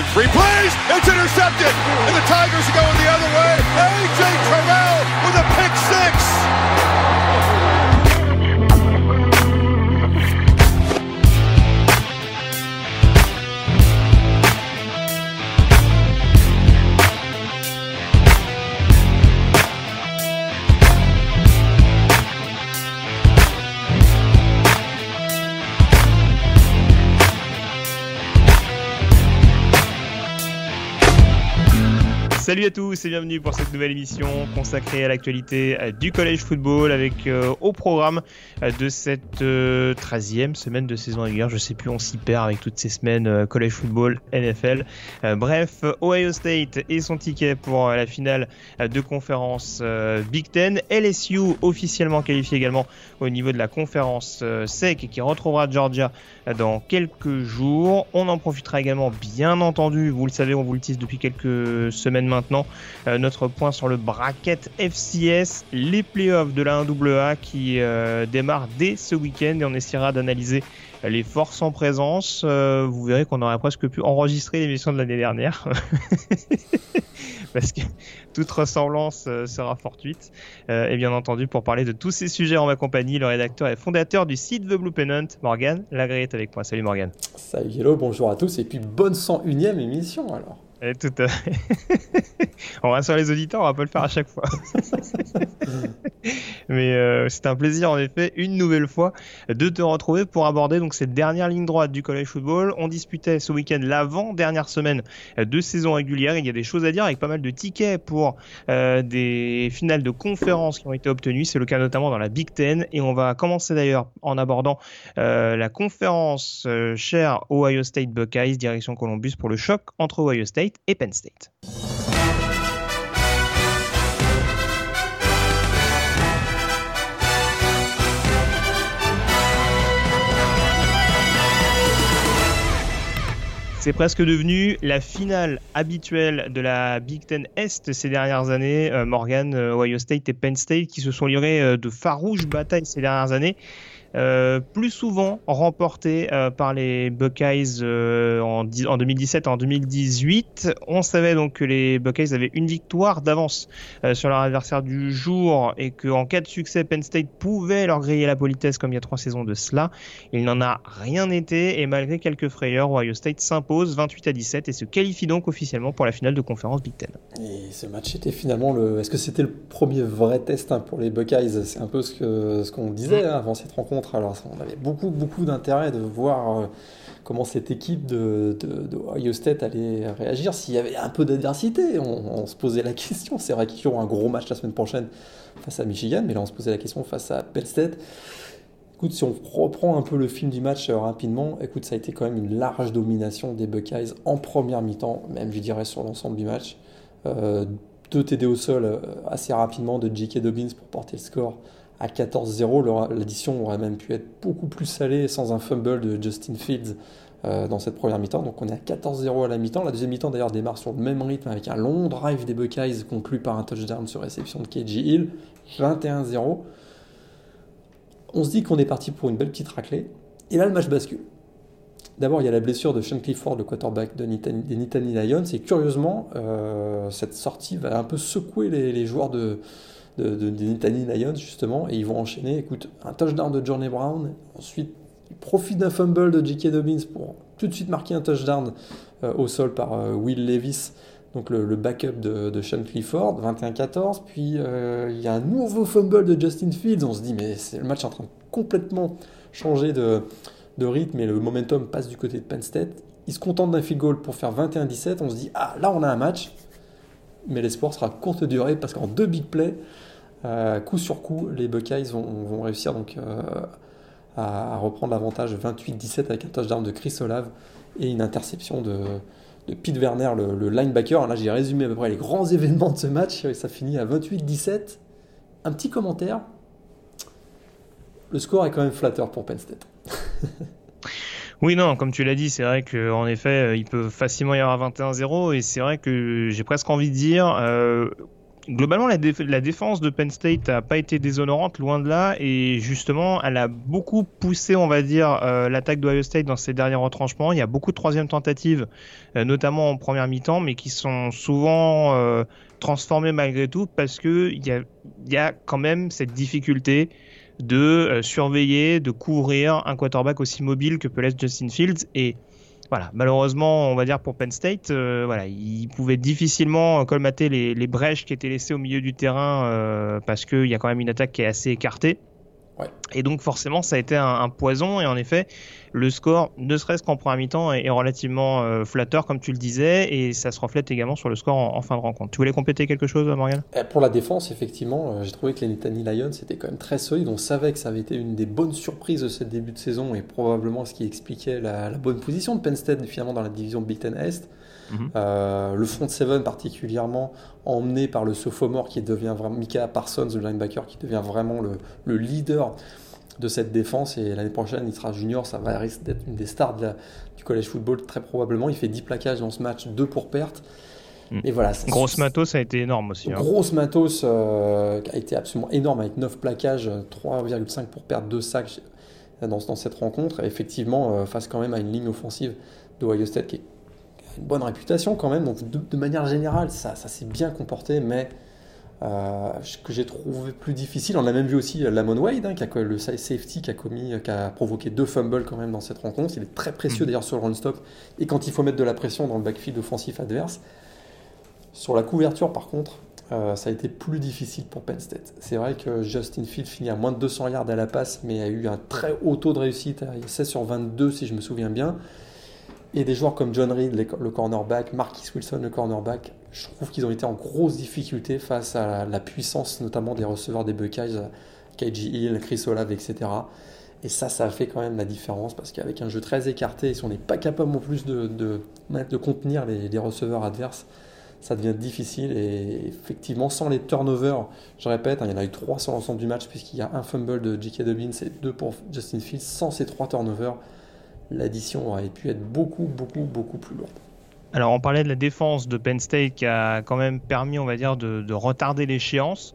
in three plays. It's intercepted. And the Tigers are going the other way. A.J. Terrell Salut à tous et bienvenue pour cette nouvelle émission consacrée à l'actualité euh, du collège football avec euh, au programme euh, de cette 13e semaine de saison régulière. Je sais plus, on s'y perd avec toutes ces semaines collège football, NFL. bref, Ohio State et son ticket pour la finale de conférence Big Ten. LSU officiellement qualifié également au niveau de la conférence SEC et qui retrouvera Georgia dans quelques jours. On en profitera également, bien entendu, vous le savez, on vous le tease depuis quelques semaines maintenant, euh, notre point sur le bracket FCS, les playoffs de la 1AA qui euh, démarrent dès ce week-end et on essaiera d'analyser les forces en présence. Euh, vous verrez qu'on aurait presque pu enregistrer l'émission de l'année dernière. Parce que toute ressemblance sera fortuite. et bien entendu, pour parler de tous ces sujets en ma compagnie, le rédacteur et fondateur du site The Blue Pennant, Morgan Lagré est avec moi. Salut Morgan. Salut hello, bonjour à tous et puis bonne 101ème émission alors. Et tout à... on rassure les auditeurs, on va pas le faire à chaque fois. Mais euh, c'est un plaisir en effet, une nouvelle fois, de te retrouver pour aborder donc cette dernière ligne droite du college football. On disputait ce week-end l'avant-dernière semaine de saison régulière. Il y a des choses à dire avec pas mal de tickets pour euh, des finales de conférences qui ont été obtenues. C'est le cas notamment dans la Big Ten. Et on va commencer d'ailleurs en abordant euh, la conférence chère Ohio State Buckeyes, direction Columbus pour le choc entre Ohio State et Penn State. C'est presque devenu la finale habituelle de la Big Ten Est ces dernières années. Euh, Morgan, euh, Ohio State et Penn State qui se sont livrés euh, de farouches batailles ces dernières années. Euh, plus souvent remporté euh, par les Buckeyes euh, en, en, 2017 en 2018. On savait donc que les Buckeyes avaient une victoire d'avance sur leur adversaire du jour et qu'en cas de succès, Penn State pouvait leur griller la politesse comme il y a trois saisons de cela. Il n'en a rien été et malgré quelques frayeurs, Ohio State s'impose 28 à 17 et se qualifie donc officiellement pour la finale de conférence Big Ten. Et ce match était finalement le. Est-ce que c'était le premier vrai test hein, pour les Buckeyes? C'est un peu ce qu'on ce disait hein, avant cette rencontre alors, on avait beaucoup, beaucoup d'intérêt de voir euh, comment cette équipe de, Ohio State allait réagir. S'il y avait un peu d'adversité, on, se posait la question. C'est vrai qu'ils auront un gros match la semaine prochaine face à Michigan, mais là, on se posait la question face à Penn State. Écoute, si on reprend un peu le film du match euh, rapidement, écoute, ça a été quand même une large domination des Buckeyes en première mi-temps, même je dirais sur l'ensemble du match. Euh, deux TD au sol assez rapidement de J.K. Dobbins pour porter le score à 14-0. L'édition aurait même pu être beaucoup plus salée sans un fumble de Justin Fields euh, dans cette première mi-temps. Donc on est à 14-0 à la mi-temps. La deuxième mi-temps d'ailleurs démarre sur le même rythme avec un long drive des Buckeyes conclu par un touchdown sur réception de KJ Hill. 21-0. On se dit qu'on est parti pour une belle petite raclée. Et là le match bascule. D'abord, il y a la blessure de Sean Clifford, le quarterback de des Nittany Lions, et curieusement, euh, cette sortie va un peu secouer les joueurs de, de, de, Lions, justement, et ils vont enchaîner. Écoute, un touchdown de Johnny Brown, ensuite, il profite d'un fumble de J.K. Dobbins pour tout de suite marquer un touchdown euh, au sol par euh, Will Levis, donc le, backup de, de, Sean Clifford, 21-14. Puis euh, il y a un nouveau fumble de Justin Fields. On se dit, mais c'est le match en train de complètement changer de, de rythme et le momentum passe du côté de Penn State. Ils se contentent d'un field goal pour faire 21-17. On se dit, ah là on a un match mais l'espoir sera courte durée parce qu'en deux big plays, coup sur coup, les Buckeyes vont, réussir donc euh, à, reprendre l'avantage 28-17 avec un touchdown de Chris Olave et une interception de, Pete Werner, le, linebacker. Là, j'ai résumé à peu près les grands événements de ce match et ça finit à 28-17. Un petit commentaire. Le score est quand même flatteur pour Penn State. Oui, non, comme tu l'as dit, c'est vrai qu'en effet, euh, il peut facilement y avoir 21-0 et c'est vrai que j'ai presque envie de dire, euh, globalement, la, défense de Penn State n'a pas été déshonorante, loin de là, et justement, elle a beaucoup poussé, on va dire, euh, l'attaque d'Ohio State dans ses derniers retranchements. Il y a beaucoup de troisième tentatives, euh, notamment en première mi-temps, mais qui sont souvent euh, transformées malgré tout parce que il y a, quand même cette difficulté de surveiller, de couvrir un quarterback aussi mobile que peut l'être Justin Fields voilà, malheureusement, on va dire pour Penn State, euh, voilà, ils pouvaient difficilement colmater les, les, brèches qui étaient laissées au milieu du terrain euh, parce qu'il y a quand même une attaque qui est assez écartée. Et donc forcément, ça a été un, poison. Et en effet, le score, ne serait-ce qu'en première mi-temps, est, relativement euh, flatteur, comme tu le disais, et ça se reflète également sur le score en, fin de rencontre. Tu voulais compléter quelque chose, Morgan eh, Pour la défense, effectivement, euh, j'ai trouvé que les Nittany Lions étaient quand même très solides. On savait que ça avait été une des bonnes surprises de ce début de saison et probablement ce qui expliquait la, bonne position de Penn State finalement dans la division Big Ten Est. Mhm. Euh, le front seven particulièrement emmené par le sophomore qui devient vraiment Mika Parsons, le linebacker, qui devient vraiment le, le leader de cette défense. Et l'année prochaine, il sera junior, ça va risque d'être une des stars du collège football très probablement. Il fait 10 plaquages dans ce match, 2 pour perte. Hmm. Et voilà, grosse matos a été énorme aussi. Hein. Grosse matos euh, a été absolument énorme avec 9 plaquages, 3,5 pour perdre 2 sacs dans, dans cette rencontre. Et effectivement, euh, face quand même à une ligne offensive de Ohio State qui a une bonne réputation quand même. Donc de, manière générale, ça, ça s'est bien comporté, mais euh, que j'ai trouvé plus difficile. On a même vu aussi Lamon Wade, hein, qui a, le safety qui a, commis, qui a provoqué deux fumbles quand même dans cette rencontre. Il est très précieux mm. d'ailleurs sur le run stop et quand il faut mettre de la pression dans le backfield offensif adverse. Sur la couverture, par contre, euh, ça a été plus difficile pour Penn State. C'est vrai que Justin Field finit à moins de 200 yards à la passe, mais a eu un très haut taux de réussite, 16 sur 22 si je me souviens bien. Et des joueurs comme John Reed, le cornerback, Marquis Wilson, le cornerback, je trouve qu'ils ont été en grosse difficulté face à la puissance notamment des receveurs des Buckeyes, KG Hill, Chris Olave, etc. Et ça, ça a fait quand même la différence parce qu'avec un jeu très écarté, si on n'est pas capable en plus de, de, contenir les, receveurs adverses, ça devient difficile. Et effectivement, sans les turnovers, je répète, hein, il y en a eu trois sur l'ensemble du match puisqu'il y a un fumble de J.K. Dobbins et deux pour Justin Fields. Sans ces trois turnovers, l'addition aurait pu être beaucoup, beaucoup, beaucoup plus lourde. Alors, on parlait de la défense de Penn State qui a quand même permis, on va dire, de, retarder l'échéance.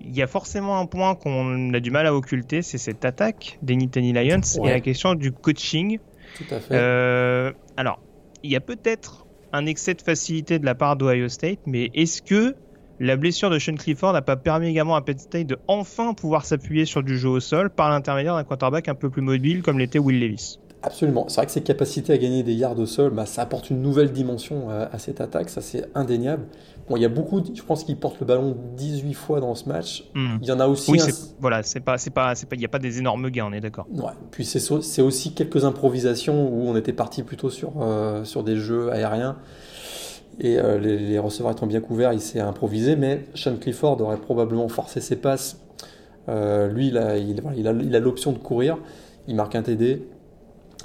Il y a forcément un point qu'on a du mal à occulter, c'est cette attaque des Nittany Lions et la question du coaching. Tout à fait. Euh, alors, il y a peut-être un excès de facilité de la part d'Ohio State, mais est-ce que la blessure de Sean Clifford n'a pas permis également à Penn State de enfin pouvoir s'appuyer sur du jeu au sol par l'intermédiaire d'un quarterback un peu plus mobile comme l'était Will Levis? Absolument. C'est vrai que ses capacités à gagner des yards au sol, bah, ça apporte une nouvelle dimension euh, à, cette attaque, ça c'est indéniable. Bon, il y a beaucoup, je pense qu'il porte le ballon 18 fois dans ce match. Hmm. Il y en a aussi. Oui, voilà, c'est pas, c'est pas, c'est pas, il n'y a pas des énormes gains, on est d'accord. Ouais. Puis c'est aussi quelques improvisations où on était parti plutôt sur, euh, sur des jeux aériens. Et euh, les, receveurs étant bien couverts, il s'est improvisé, mais Sean Clifford aurait probablement forcé ses passes. lui, il a, il a l'option de courir. Il marque un TD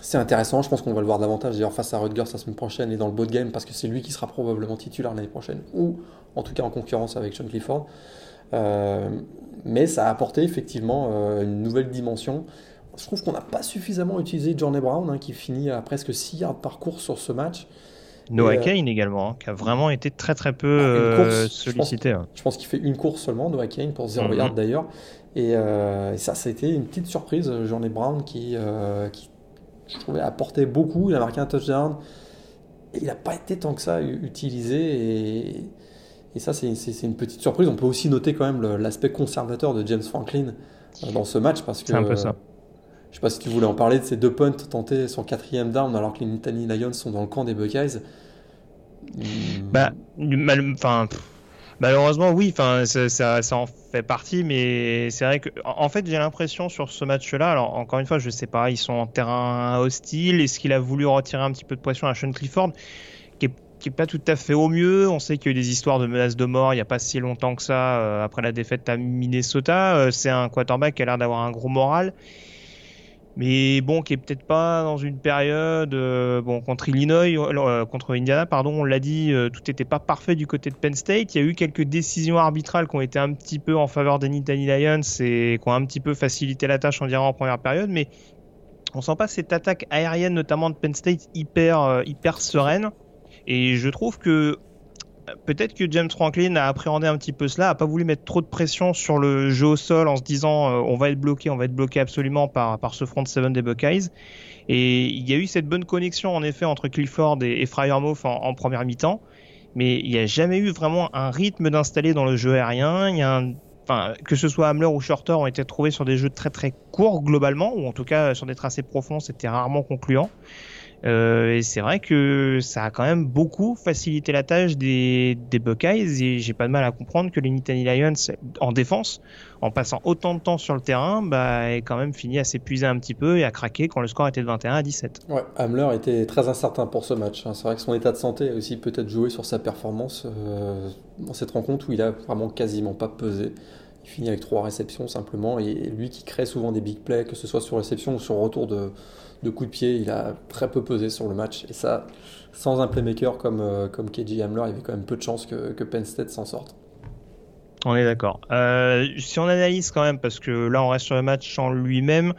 c'est intéressant. Je pense qu'on va le voir davantage d'ailleurs face à Rutgers la semaine prochaine et dans le boat game parce que c'est lui qui sera probablement titulaire l'année prochaine ou en tout cas en concurrence avec Sean Clifford. Euh, mais ça a apporté effectivement euh, une nouvelle dimension. Je trouve qu'on n'a pas suffisamment utilisé Johnny Brown hein, qui finit à presque 6 yards par course sur ce match. Noah euh, Kane également, hein, qui a vraiment été très très peu bah, sollicité. Hein. Je pense, qu'il fait une course seulement, Noah Kane, pour 0 mm yards d'ailleurs. Et, ça, ça a été une petite surprise, Johnny Brown qui, qui je trouvais, apporté beaucoup. Il a marqué un touchdown. Et il n'a pas été tant que ça utilisé. Et, et ça, c'est une petite surprise. On peut aussi noter quand même l'aspect conservateur de James Franklin euh, dans ce match. parce que C'est un peu ça. Je sais pas si tu voulais en parler de ces deux punts tentés sur quatrième down alors que les Nittany Lions sont dans le camp des Buckeyes. Bah, enfin, Malheureusement, oui, ça, en fait partie, mais c'est vrai que, en fait, j'ai l'impression sur ce match-là, alors encore une fois, je sais pas, ils sont en terrain hostile. Est-ce qu'il a voulu retirer un petit peu de pression à Sean Clifford, qui est, pas tout à fait au mieux On sait qu'il y a eu des histoires de menaces de mort il n'y a pas si longtemps que ça, euh, après la défaite à Minnesota. Euh, c'est un quarterback qui a l'air d'avoir un gros moral mais bon, qui est peut-être pas dans une période euh, bon contre Illinois, euh, contre Indiana, pardon, on l'a dit, euh, tout n'était pas parfait du côté de Penn State. Il y a eu quelques décisions arbitrales qui ont été un petit peu en faveur des Nittany Lions et qui ont un petit peu facilité la tâche, on dirait en première période, mais on sent pas cette attaque aérienne, notamment de Penn State, hyper hyper sereine. Et je trouve que peut-être que James Franklin a appréhendé un petit peu cela, a pas voulu mettre trop de pression sur le jeu au sol en se disant euh, on va être bloqué, on va être bloqué absolument par, par ce front seven des Buckeyes. Et il y a eu cette bonne connexion en effet entre Clifford et, et Fryermuth en, en, première mi-temps, mais il n'y a jamais eu vraiment un rythme d'installer dans le jeu aérien. Que ce soit Hamler ou Shorter ont été trouvés sur des jeux très très courts globalement, ou en tout cas sur des tracés profonds, c'était rarement concluant. Euh, et c'est vrai que ça a quand même beaucoup facilité la tâche des, des Buckeyes et j'ai pas de mal à comprendre que les Nittany Lions en défense, en passant autant de temps sur le terrain, bah, aient quand même fini à s'épuiser un petit peu et à craquer quand le score était de 21 à 17. Ouais, Hamler était très incertain pour ce match. Hein. C'est vrai que son état de santé a aussi peut-être joué sur sa performance euh, dans cette rencontre où il a vraiment quasiment pas pesé. Il finit avec trois réceptions simplement et lui qui crée souvent des big plays, que ce soit sur réception ou sur retour de de coups de pied, il a très peu pesé sur le match. Et ça, sans un playmaker comme, euh, comme KJ Hamler, il y avait quand même peu de chances que, que Penn State s'en sorte. On est d'accord. Euh, si on analyse quand même, parce que là on reste sur le match en lui-même,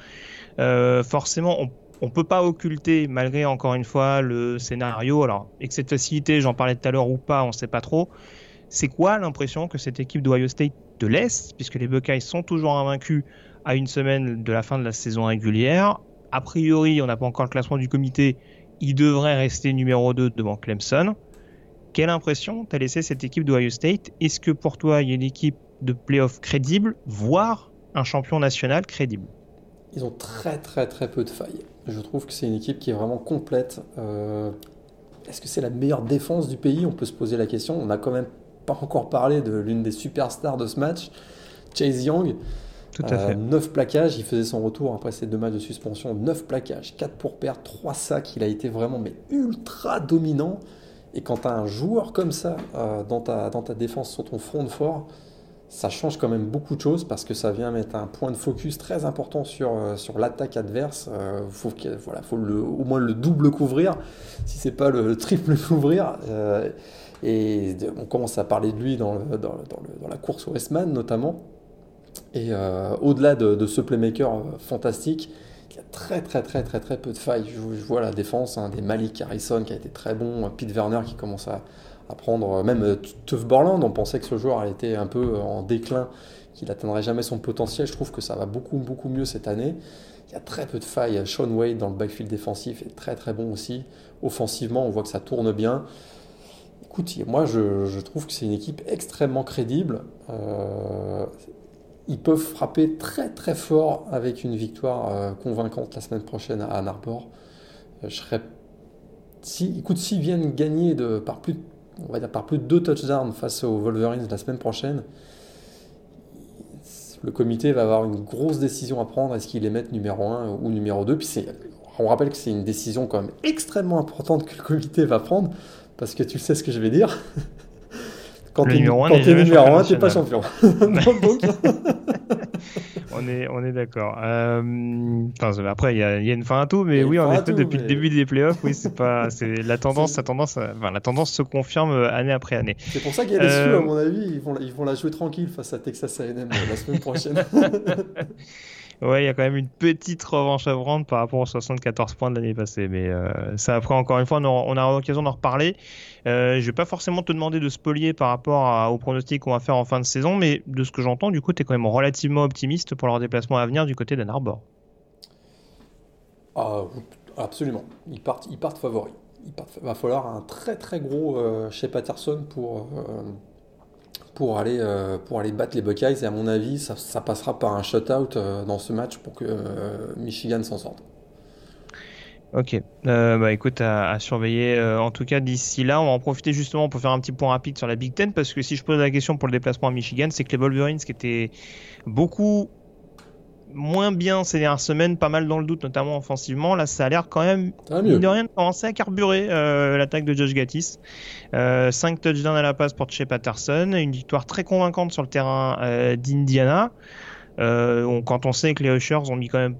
euh, forcément on on peut pas occulter, malgré encore une fois le scénario, alors excès de facilité, j'en parlais tout à l'heure ou pas, on sait pas trop. C'est quoi l'impression que cette équipe d'Ohio State de l'Est, puisque les Buckeyes sont toujours invaincus à une semaine de la fin de la saison régulière, a priori, on n'a pas encore le classement du comité, il devrait rester numéro 2 devant Clemson. Quelle impression t'as laissé cette équipe d'Ohio State? Est-ce que pour toi, il y a une équipe de playoff crédible, voire un champion national crédible? Ils ont très très très peu de failles. Je trouve que c'est une équipe qui est vraiment complète. Euh, est-ce que c'est la meilleure défense du pays? On peut se poser la question. On n'a quand même pas encore parlé de l'une des superstars de ce match, Chase Young. Tout à fait. 9 plaquages, il faisait son retour après ces deux matchs de suspension. 9 plaquages, 4 pour perdre, 3 sacs. Il a été vraiment mais ultra dominant. Et quand tu as un joueur comme ça euh, dans, ta, dans ta défense sur ton front de fort, ça change quand même beaucoup de choses parce que ça vient mettre un point de focus très important sur, euh, sur l'attaque adverse. Il euh, faut, voilà, faut le, au moins le double couvrir, si c'est pas le triple couvrir. Euh, et on commence à parler de lui dans, dans, dans, la course au Westman notamment. Et euh, au-delà de, ce playmaker euh, fantastique, il y a très très très très très peu de failles. Je, vois la défense hein, des Malik Harrison qui a été très bon, Pete Werner qui commence à, prendre, même euh, Tuff Borland, on pensait que ce joueur était un peu en déclin, qu'il n'atteindrait jamais son potentiel. Je trouve que ça va beaucoup beaucoup mieux cette année. Il y a très peu de failles. Sean Wade dans le backfield défensif est très très bon aussi. Offensivement, on voit que ça tourne bien. Écoute, moi je, trouve que c'est une équipe extrêmement crédible. Euh, ils peuvent frapper très très fort avec une victoire euh, convaincante la semaine prochaine à Ann Arbor. Euh, je serais, si, écoute, s'ils viennent gagner par plus, on va dire par plus de deux touchdowns face aux Wolverines la semaine prochaine, le comité va avoir une grosse décision à prendre. Est-ce qu'ils les mettent numéro 1 ou numéro 2 Puis on rappelle que c'est une décision quand même extrêmement importante que le comité va prendre, parce que tu sais ce que je vais dire. Quand tu es numéro 1, tu n'es pas champion. on est, on est d'accord. Euh, enfin, après, il y, y, a une fin à tout, mais oui, en effet, depuis mais... le début des playoffs, oui, c'est pas, c'est la tendance, la tendance, enfin, la tendance se confirme année après année. C'est pour ça qu'il y a les euh... à mon avis, ils vont, ils vont la jouer tranquille face à Texas A&M la semaine prochaine. Ouais, il y a quand même une petite revanche à par rapport aux 74 points de l'année passée. Mais euh, ça, après, encore une fois, on aura, on aura l'occasion d'en reparler. Euh, je vais pas forcément te demander de spolier par rapport à, aux pronostics qu'on va faire en fin de saison, mais de ce que j'entends, du coup, tu es quand même relativement optimiste pour leur déplacement à venir du côté d'Ann Arbor. Ah, absolument. Ils partent, ils partent favoris. Il va falloir un très très gros euh, chez Patterson pour, euh, pour, aller, euh, pour aller battre les Buckeyes. Et à mon avis, ça, passera par un shutout euh, dans ce match pour que euh, Michigan s'en sorte. Ok, euh, bah écoute, à, surveiller. En tout cas, d'ici là, on va en profiter justement pour faire un petit point rapide sur la Big Ten parce que si je pose la question pour le déplacement à Michigan, c'est que les Wolverines qui étaient beaucoup moins bien ces dernières semaines, pas mal dans le doute, notamment offensivement. Là, ça a l'air quand même, mine de rien, de commencer à carburer euh, l'attaque de Josh Gattis. Euh, 5 touchdowns à la passe pour Shea Patterson, une victoire très convaincante sur le terrain euh, d'Indiana. Euh, on, quand on sait que les Ushers ont mis quand même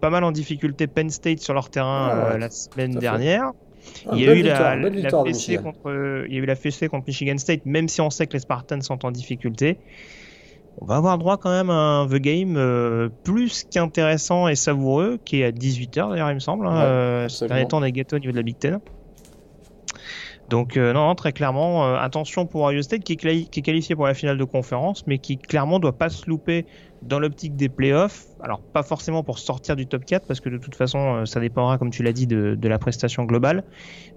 pas mal en difficulté Penn State sur leur terrain Ah ouais, euh, la semaine dernière. Ah, il, y a eu la, la fessée contre, il y a eu la fessée contre Michigan State, même si on sait que les Spartans sont en difficulté. On va avoir droit quand même à un The Game euh, plus qu'intéressant et savoureux, qui est à 18h d'ailleurs, il me semble. hein. Ouais, Euh, temps, on a gâté au niveau de la Big Ten. Donc non, très clairement, attention pour Ohio State qui est, qui est, qualifié pour la finale de conférence, mais qui clairement doit pas se louper dans l'optique des playoffs. Alors pas forcément pour sortir du top 4 parce que de toute façon ça dépendra comme tu l'as dit de, de, la prestation globale,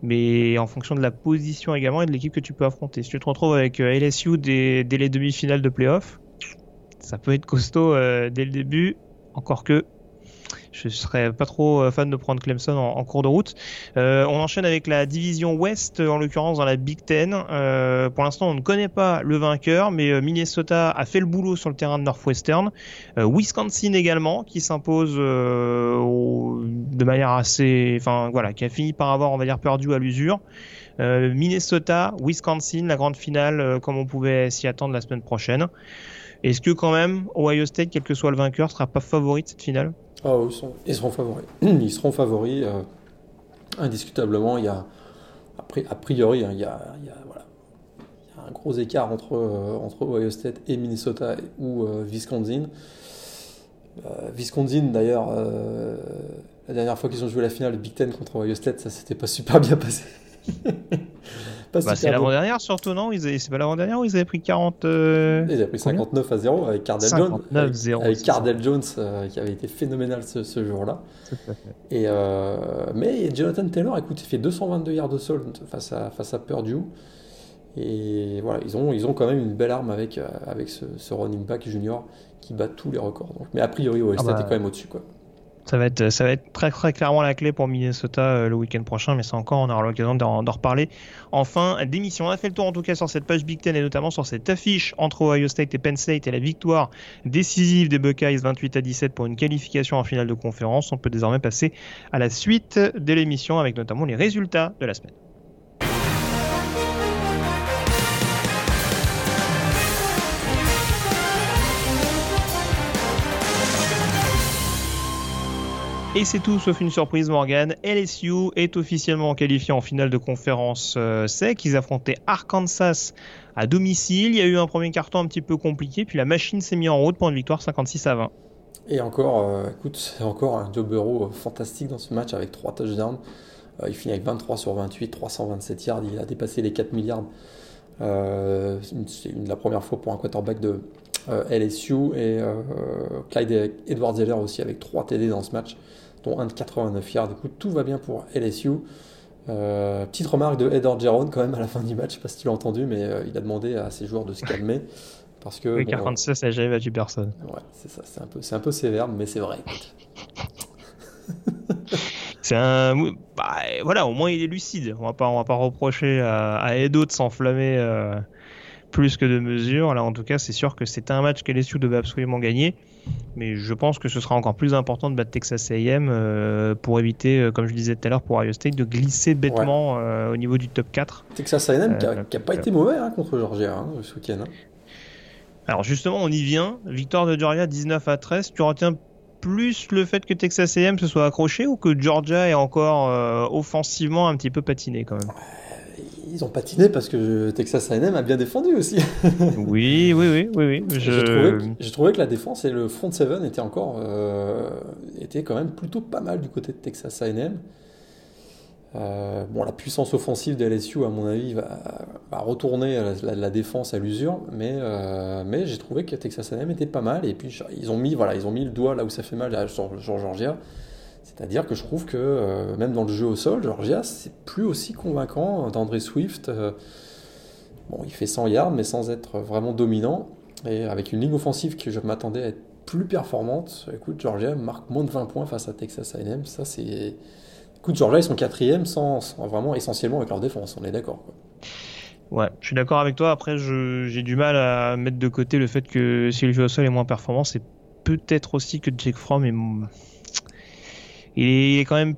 mais en fonction de la position également et de l'équipe que tu peux affronter. Si tu te retrouves avec LSU dès, dès les demi-finales de playoffs, ça peut être costaud dès le début, encore que je serais pas trop euh, fan de prendre Clemson en, cours de route. Euh, on enchaîne avec la division Ouest, en l'occurrence dans la Big Ten. Euh, pour l'instant, on ne connaît pas le vainqueur, mais Minnesota a fait le boulot sur le terrain de Northwestern. Wisconsin également, qui s'impose de manière assez, enfin voilà, qui a fini par avoir, on va dire, perdu à l'usure. Minnesota, Wisconsin, la grande finale, comme on pouvait s'y attendre la semaine prochaine. Est-ce que quand même Ohio State, quel que soit le vainqueur, sera pas favori de cette finale? Ah, ils, sont, ils, seront favoris. Ils seront favoris, euh, indiscutablement. Il y a, a priori, hein, il, y a, il, y a, voilà, un gros écart entre, euh, entre Ohio State et Minnesota ou euh, Wisconsin. Wisconsin, d'ailleurs, la dernière fois qu'ils ont joué la finale, le Big Ten contre Ohio State, ça s'était pas super bien passé. Bah, c'est l'avant-dernière surtout, non C'est pas l'avant-dernière où ils avaient pris 40. Euh, ils avaient pris 59 à 0 avec Cardell Jones. avec, Cardell Jones euh, qui avait été phénoménal ce, jour-là. Et euh, mais Jonathan Taylor, écoute, il fait 222 yards de sol face à, face à Purdue. Et voilà, ils ont, ils ont quand même une belle arme avec, avec ce, running back junior qui bat tous les records. Donc, mais a priori, ouais, ah bah, quand même au-dessus. quoi. Ça va être, très, très clairement la clé pour Minnesota euh, le week-end prochain, mais ça encore, on aura l'occasion d'en reparler. Enfin, d'émission. On a fait le tour en tout cas sur cette page Big Ten et notamment sur cette affiche entre Ohio State et Penn State et la victoire décisive des Buckeyes 28 à 17 pour une qualification en finale de conférence. On peut désormais passer à la suite de l'émission avec notamment les résultats de la semaine. Et c'est tout sauf une surprise Morgan. LSU est officiellement qualifié en finale de conférence euh, SEC. Ils affrontaient Arkansas à domicile. Il y a eu un premier carton un petit peu compliqué, puis la machine s'est mise en route pour une victoire 56 à 20. Et encore, euh, écoute, c'est encore un Joe euh, fantastique dans ce match avec 3 touchdowns. il finit avec 23 sur 28, 327 yards. Il a dépassé les 4 milliards. c'est la première fois pour un quarterback de LSU. Et Clyde Edwards-Heller aussi avec 3 TD dans ce match dont un de 89 yards. Du coup, tout va bien pour LSU. Euh, petite remarque de Ed Orgeron quand même à la fin du match, je sais pas si tu l'as entendu, mais euh, il a demandé à ses joueurs de se calmer. Parce que, oui, 46, ça jamais battu personne. Ouais, c'est ça, c'est un, peu, c'est un peu sévère, mais c'est vrai. c'est un. Bah, voilà, au moins il est lucide. On va pas, on va pas reprocher à, à Edo de s'enflammer euh, plus que de mesure. Là, en tout cas, c'est sûr que c'était un match qu'LSU devait absolument gagner mais je pense que ce sera encore plus important de battre Texas A&M euh, pour éviter, euh, comme je disais tout à l'heure pour Ohio State, de glisser bêtement euh, au niveau du top 4. Texas A&M qui n'a pas été mauvais hein, contre Georgia hein, ce week-end. Hein. Alors justement, on y vient. Victoire de Georgia 19 à 13. Tu retiens plus le fait que Texas A&M se soit accroché ou que Georgia est encore offensivement un petit peu patiné quand même? Ils ont patiné parce que Texas A&M a bien défendu aussi. oui, oui, oui, oui, oui. J'ai trouvé, que la défense et le front seven étaient encore, euh, étaient quand même plutôt pas mal du côté de Texas A&M. Euh, bon, la puissance offensive de LSU, à mon avis, va, retourner la, défense à l'usure, mais, euh, mais j'ai trouvé que Texas A&M était pas mal. Et puis ils ont mis, voilà, ils ont mis le doigt là où ça fait mal sur Georgia. C'est-à-dire que je trouve que euh, même dans le jeu au sol, Georgia, c'est plus aussi convaincant d'André Swift. Euh, bon, il fait 100 yards, mais sans être vraiment dominant. Et avec une ligne offensive que je m'attendais à être plus performante, écoute, Georgia marque moins de 20 points face à Texas A&M. Ça, c'est. Écoute, Georgia, ils sont quatrième sans, vraiment essentiellement avec leur défense, on est d'accord. Ouais, je suis d'accord avec toi. Après, j'ai du mal à mettre de côté le fait que si le jeu au sol est moins performant, c'est peut-être aussi que Jake Fromm est il est quand même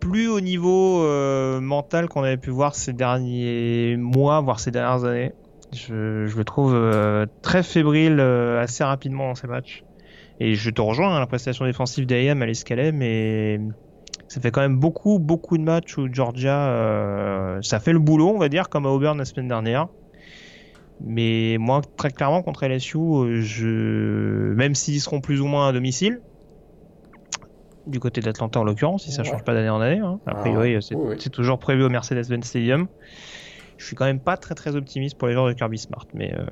plus au niveau euh, mental qu'on avait pu voir ces derniers mois, voire ces dernières années. Je, le trouve euh, très fébrile euh, assez rapidement dans ces matchs. Et je te rejoins, hein, la prestation défensive d'AM à l'escalade, mais ça fait quand même beaucoup, beaucoup de matchs où Georgia, ça fait le boulot, on va dire, comme à Auburn la semaine dernière. Mais moi, très clairement, contre LSU, je... même s'ils seront plus ou moins à domicile, du côté d'Atlanta en l'occurrence, si ça change pas d'année en année. Hein. A priori, c'est toujours prévu au Mercedes-Benz Stadium. Je suis quand même pas très très optimiste pour les joueurs de Kirby Smart, mais euh,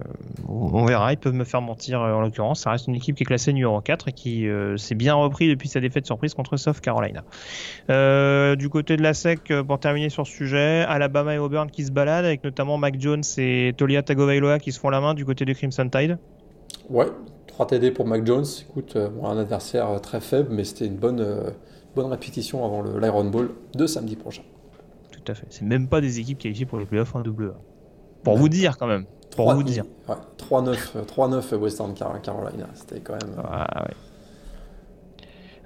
on verra. Ils peuvent me faire mentir euh, en l'occurrence. Ça reste une équipe qui est classée numéro 4 et qui euh, s'est bien repris depuis sa défaite surprise contre South Carolina. du côté de la SEC, pour terminer sur ce sujet, Alabama et Auburn qui se baladent avec notamment Mac Jones et Tolia Tagovailoa qui se font la main du côté de Crimson Tide. Ouais, 3 TD pour Mac Jones. Écoute, un adversaire très faible, mais c'était une bonne, bonne répétition avant l'Iron Bowl de samedi prochain. C'est même pas des équipes qualifiées pour les playoffs en double Pour vous dire quand même. Pour 3, vous dire. 3-9 Western Carolina. C'était quand même. Ah, ouais.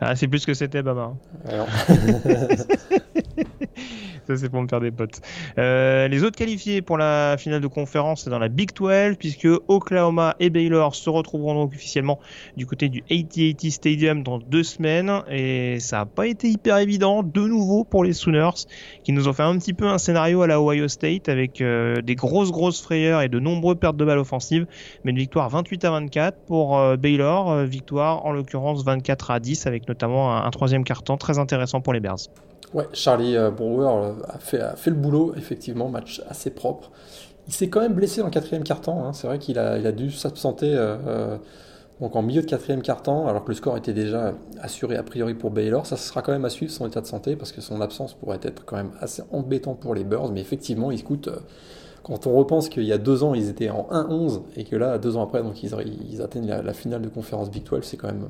Ah, c'est plus que c'était, Baba. Hein. C'est pour me faire des potes. Euh, les autres qualifiés pour la finale de conférence, c'est dans la Big 12, puisque Oklahoma et Baylor se retrouveront officiellement du côté du AT&T Stadium dans deux semaines. Et ça n'a pas été hyper évident, de nouveau, pour les Sooners, qui nous ont fait un petit peu un scénario à la Ohio State, avec euh, des grosses, grosses frayeurs et de nombreux pertes de balles offensives. Mais une victoire 28 à 24 pour euh, Baylor, victoire en l'occurrence 24 à 10, avec notamment un, un troisième carton très intéressant pour les Bears. Ouais, Charlie Brewer a fait, le boulot, effectivement, match assez propre. Il s'est quand même blessé dans le quatrième quart-temps. Hein. C'est vrai qu'il a, dû s'absenter euh, donc en milieu de quatrième quart-temps, alors que le score était déjà assuré a priori pour Baylor. Ça sera quand même à suivre son état de santé parce que son absence pourrait être quand même assez embêtant pour les Bears. Mais effectivement, il coûte. Quand on repense qu'il y a deux ans, ils étaient en 1-11 et que là, deux ans après, donc ils, atteignent la, finale de conférence Big 12, c'est quand même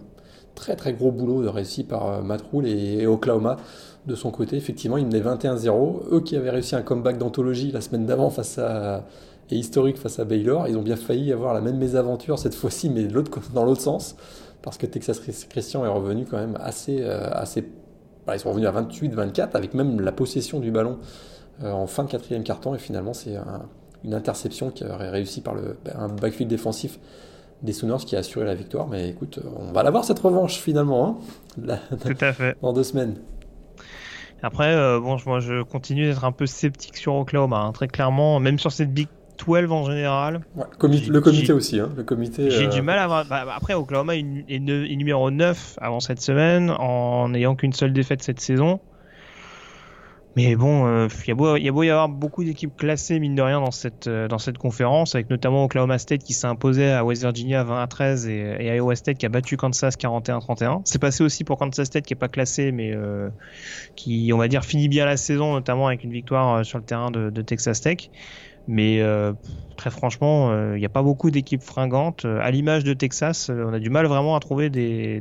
très très gros boulot réussi par Rule et Oklahoma de son côté, effectivement, il menait 21-0. Eux qui avaient réussi un comeback d'anthologie la semaine d'avant face à et historique face à Baylor, ils ont bien failli avoir la même mésaventure cette fois-ci, mais dans l'autre sens, parce que Texas Christian est revenu quand même assez, euh, assez. ils sont revenus à 28-24 avec même la possession du ballon euh, en fin de quatrième carton, et finalement c'est une interception qui aurait réussi par le, un backfield défensif des Sooners qui a assuré la victoire. Mais écoute, on va l'avoir cette revanche finalement, hein, Tout à fait. dans deux semaines. Après, euh, bon, moi je continue d'être un peu sceptique sur Oklahoma, hein. très clairement, même sur cette Big 12 en général. Ouais, le comité aussi, hein, le comité. J'ai du euh, mal à voir. Bah, après, Oklahoma est, est, numéro 9 avant cette semaine, en n'ayant qu'une seule défaite cette saison. Mais bon, il euh, y, a beau, y avoir beaucoup d'équipes classées, mine de rien, dans cette, euh, dans cette conférence, avec notamment Oklahoma State qui s'est imposé à West Virginia 20 à 13 et, et, Iowa State qui a battu Kansas 41-31. C'est passé aussi pour Kansas State qui est pas classé, mais euh, qui, on va dire, finit bien la saison, notamment avec une victoire sur le terrain de, de Texas Tech. Mais euh, très franchement, il euh, n'y a pas beaucoup d'équipes fringantes. Euh, à l'image de Texas, on a du mal vraiment à trouver des,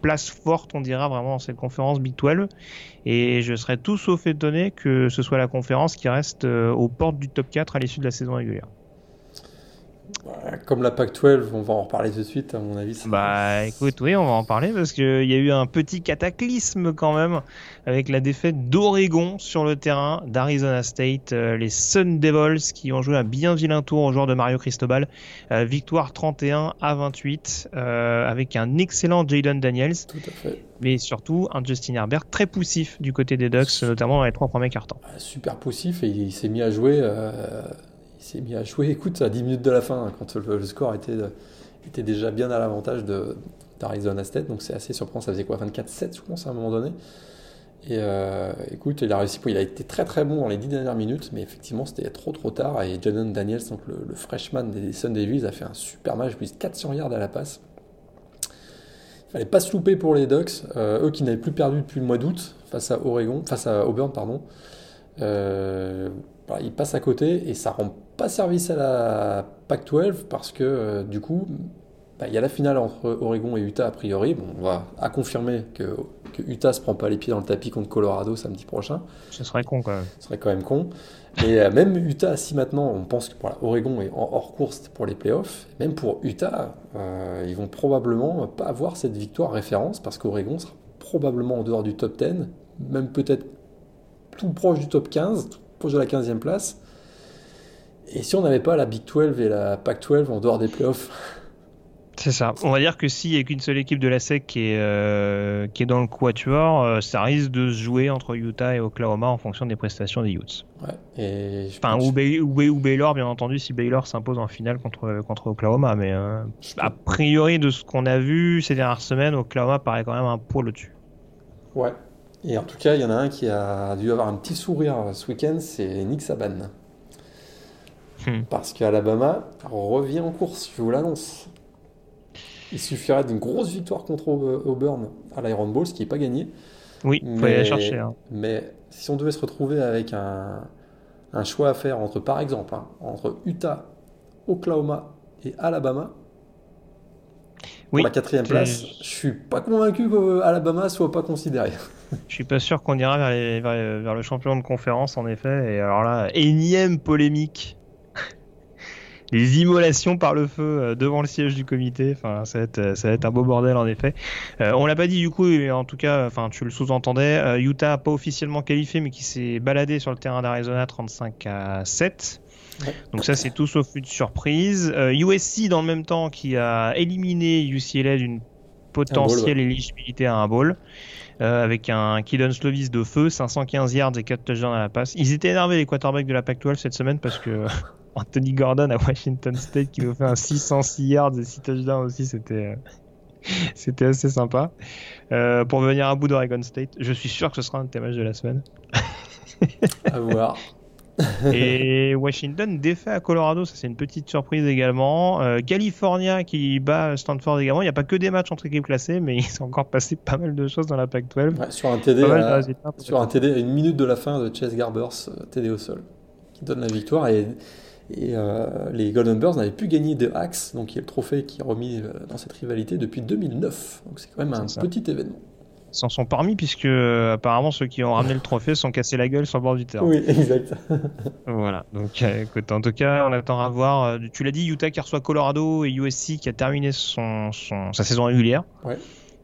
places fortes, on dira vraiment dans cette conférence Big 12. Et je serais tout sauf étonné que ce soit la conférence qui reste aux portes du top 4 à l'issue de la saison régulière. Comme la PAC-12, on va en reparler tout de suite, à mon avis. Bah écoute, oui, on va en parler parce qu'il y a eu un petit cataclysme quand même avec la défaite d'Oregon sur le terrain d'Arizona State. Euh, les Sun Devils qui ont joué un bien vilain tour au joueur de Mario Cristobal. Euh, victoire 31 à 28 euh, avec un excellent Jaden Daniels. Tout à fait. Mais surtout un Justin Herbert très poussif du côté des Ducks, notamment dans les trois premiers cartons. Super poussif et il s'est mis à jouer s'est mis à jouer, écoute, à 10 minutes de la fin, hein, quand le, score était, était déjà bien à l'avantage d'Arizona State. Donc c'est assez surprenant. Ça faisait quoi? 24-7, je pense, à un moment donné. Et euh, écoute, il a réussi. Il a été très très bon dans les 10 dernières minutes, mais effectivement, c'était trop trop tard. Et Jordan Daniels, donc le, freshman des Sun Devils, a fait un super match, plus 400 yards à la passe. Il fallait pas se louper pour les Ducks, euh, eux qui n'avaient plus perdu depuis le mois d'août face à Oregon, face à Auburn, pardon. Euh, bah, ils passent à côté et ça rend pas service à la Pac-12 parce que euh, du coup, bah, il y a la finale entre Oregon et Utah a priori. Bon, on va à confirmer que, que, Utah se prend pas les pieds dans le tapis contre Colorado samedi prochain. Ce serait con quand même. Ce serait quand même con. Et euh, même Utah, si maintenant on pense que voilà, Oregon est en hors course pour les playoffs, même pour Utah, euh, ils vont probablement pas avoir cette victoire référence parce qu'Oregon sera probablement en dehors du top 10, même peut-être tout proche du top 15, tout proche de la 15e place. Et si on n'avait pas la Big 12 et la Pac 12 en dehors des playoffs? C'est ça. On va dire que s'il n'y a qu'une seule équipe de la SEC qui est, euh, qui est dans le quatuor, euh, ça risque de se jouer entre Utah et Oklahoma en fonction des prestations des Utes. Ouais, et enfin, ou, ou, Baylor, bien entendu, si Baylor s'impose en finale contre, contre Oklahoma. Mais euh, a priori, de ce qu'on a vu ces dernières semaines, Oklahoma paraît quand même un poil au-dessus. Ouais. Et en tout cas, il y en a un qui a dû avoir un petit sourire ce week-end, c'est Nick Saban. Hmm. Parce qu'Alabama revient en course, je vous l'annonce. Il suffirait d'une grosse victoire contre Auburn à l'Iron Bowl, ce qui n'est pas gagné. Oui, il faut aller la chercher. hein. Mais si on devait se retrouver avec un, un choix à faire entre, par exemple, hein, entre Utah, Oklahoma et Alabama, pour Oui, la quatrième place, je suis pas convaincu qu'Alabama soit pas considéré. Je suis pas sûr qu'on ira vers, les- vers- vers le champion de conférence, en effet. Et alors là, énième polémique. Les immolations par le feu euh, devant le siège du comité. Enfin, ça va être, euh, ça va être un beau bordel, en effet. Euh, on l'a pas dit du coup, mais en tout cas, enfin, tu le sous-entendais. euh, Utah pas officiellement qualifié, mais qui s'est baladé sur le terrain d'Arizona 35 à 7. Ouais. Donc ça, c'est tout sauf une surprise. Euh, USC, dans le même temps, qui a éliminé UCLA d'une potentielle éligibilité à un bowl. euh, avec un Kidon Slovis de feu, 515 yards et 4 touchdowns à la passe. Ils étaient énervés les quarterbacks de la Pac-12 cette semaine parce que Anthony Gordon à Washington State qui nous fait un 606 yards et 6 touchdowns aussi, c'était euh, c'était assez sympa. Euh, pour venir à bout d'Oregon State, je suis sûr que ce sera un de tes matchs de la semaine. à voir. Et Washington défait à Colorado, ça c'est une petite surprise également. Euh, California qui bat Stanford également. Il n'y a pas que des matchs entre équipes classées, mais il s'est encore passé pas mal de choses dans la Pac-12. Ouais, sur un TD, à, sur un TD à une minute de la fin de Chase Garbers, euh, TD au sol, qui donne la victoire. Et, et euh, les Golden Bears n'avaient plus gagné de Axe, donc il y a le trophée qui est remis euh, dans cette rivalité depuis 2009. Donc c'est quand même un ça. petit événement. Ils s'en sont parmi puisque euh, apparemment ceux qui ont ramené le trophée sont cassés la gueule sur le bord du terrain. Oui, exact. Voilà. Donc euh, écoute, en tout cas, on attend à voir. Tu l'as dit, Utah qui reçoit Colorado et USC qui a terminé son, son- sa saison régulière. Ouais.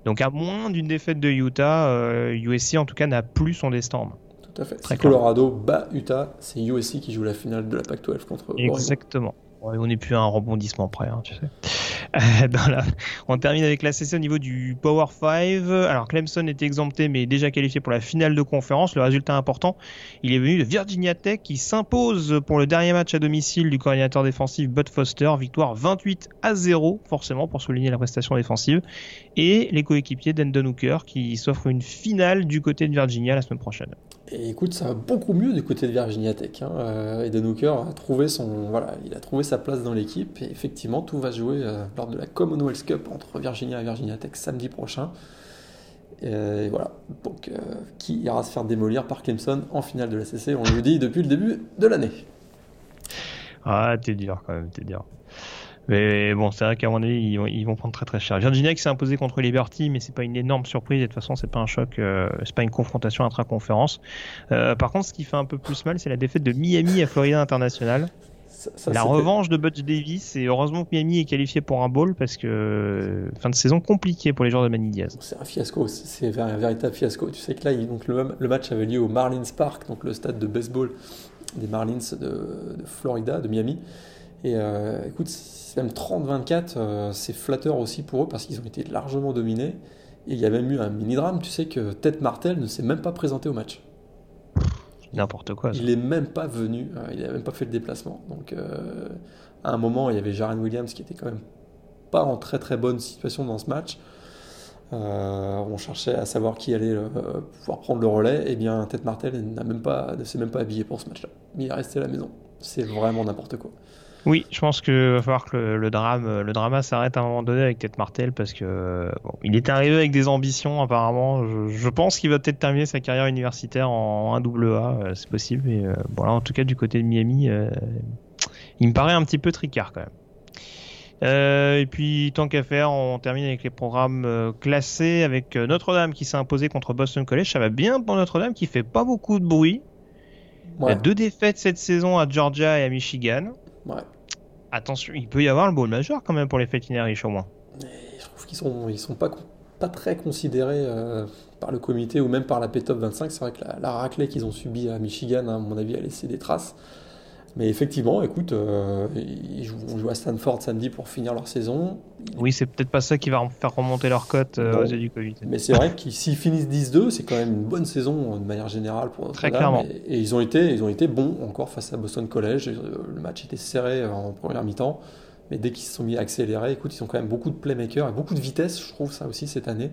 Donc à moins d'une défaite de Utah, USC en tout cas n'a plus son destin en main. Tout à fait. Très si Colorado bat Utah, c'est USC qui joue la finale de la Pac-12 contre. Exactement. Ouais, on n'est plus à un rebondissement près, hein, tu sais. Euh, dans la- On termine avec la CC au niveau du Power 5. Alors Clemson était exempté mais déjà qualifié pour la finale de conférence. Le résultat important, il est venu de Virginia Tech qui s'impose pour le dernier match à domicile du coordinateur défensif Bud Foster. Victoire 28 à 0, forcément pour souligner la prestation défensive. Et les coéquipiers d'Endon Hooker qui s'offrent une finale du côté de Virginia la semaine prochaine. Et écoute, ça va beaucoup mieux du côté de Virginia Tech. Hein. Euh, Eden Hooker a trouvé son, voilà, il a trouvé sa place dans l'équipe et effectivement, tout va jouer euh, lors de la Commonwealth Cup entre Virginia et Virginia Tech samedi prochain. Et voilà. Donc, euh, qui ira se faire démolir par Clemson en finale de la CC On le dit depuis le début de l'année. Ah, t'es dur quand même, t'es dur. Mais bon, c'est vrai qu'à mon avis, ils vont, ils vont prendre très très cher. Virginia qui s'est imposé contre Liberty, mais c'est pas une énorme surprise. Et de toute façon, c'est pas un choc, euh, c'est pas une confrontation intra-conférence. Euh, par contre, ce qui fait un peu plus mal, c'est la défaite de Miami à Florida International. Ça- ça, la revanche de Butch Davis. Et heureusement que Miami est qualifié pour un bowl parce que euh, fin de saison compliquée pour les joueurs de Manny Diaz. C'est un fiasco, c'est un véritable fiasco. Tu sais que là, il- donc le, le match avait lieu au Marlins Park, donc le stade de baseball des Marlins de, de Florida, de Miami. Et euh, écoute, même 30-24, euh, c'est flatteur aussi pour eux parce qu'ils ont été largement dominés. Et il y a même eu un mini-drame, tu sais que Ted Martel ne s'est même pas présenté au match. N'importe quoi. ça. Il est même pas venu, euh, il n'a même pas fait le déplacement. Donc euh, à un moment, il y avait Jaren Williams qui était quand même pas en très très bonne situation dans ce match. Euh, on cherchait à savoir qui allait pouvoir prendre le relais. Et bien, Ted Martel n'a même pas, ne s'est même pas habillé pour ce match-là. Mais il est resté à la maison. C'est vraiment n'importe quoi. Oui, je pense qu'il va falloir que le, le drame, le drama s'arrête à un moment donné avec Ted Martel parce que bon, il est arrivé avec des ambitions apparemment. Je, je pense qu'il va peut-être terminer sa carrière universitaire en 1AA, euh, c'est possible. Mais euh, bon là, en tout cas du côté de Miami, euh, il me paraît un petit peu tricard quand même. Euh, et puis tant qu'à faire, on termine avec les programmes euh, classés avec euh, Notre-Dame qui s'est imposé contre Boston College. Ça va bien pour Notre-Dame qui fait pas beaucoup de bruit. Il y Ouais, a deux défaites cette saison à Georgia et à Michigan. Ouais. Attention, il peut y avoir le bowl majeur quand même pour les Fighting Irish au moins. Et je trouve qu'ils sont, ils sont pas, pas très considérés euh, par le comité ou même par la P-Top 25. C'est vrai que la, la raclée qu'ils ont subie à Michigan, hein, à mon avis, a laissé des traces. Mais effectivement, écoute, euh, ils jouent, à Stanford samedi pour finir leur saison. Oui, c'est peut-être pas ça qui va faire remonter leur cote euh, aux yeux du Covid. Mais c'est vrai qu'ils s'ils finissent 10-2, c'est quand même une bonne saison euh, de manière générale pour Très Notre-Dame. clairement. Et, et ils, ont été, ils ont été bons encore face à Boston College. Euh, Le match était serré en première mi-temps. Mais dès qu'ils se sont mis à accélérer, écoute, ils ont quand même beaucoup de playmakers et beaucoup de vitesse, je trouve ça aussi cette année.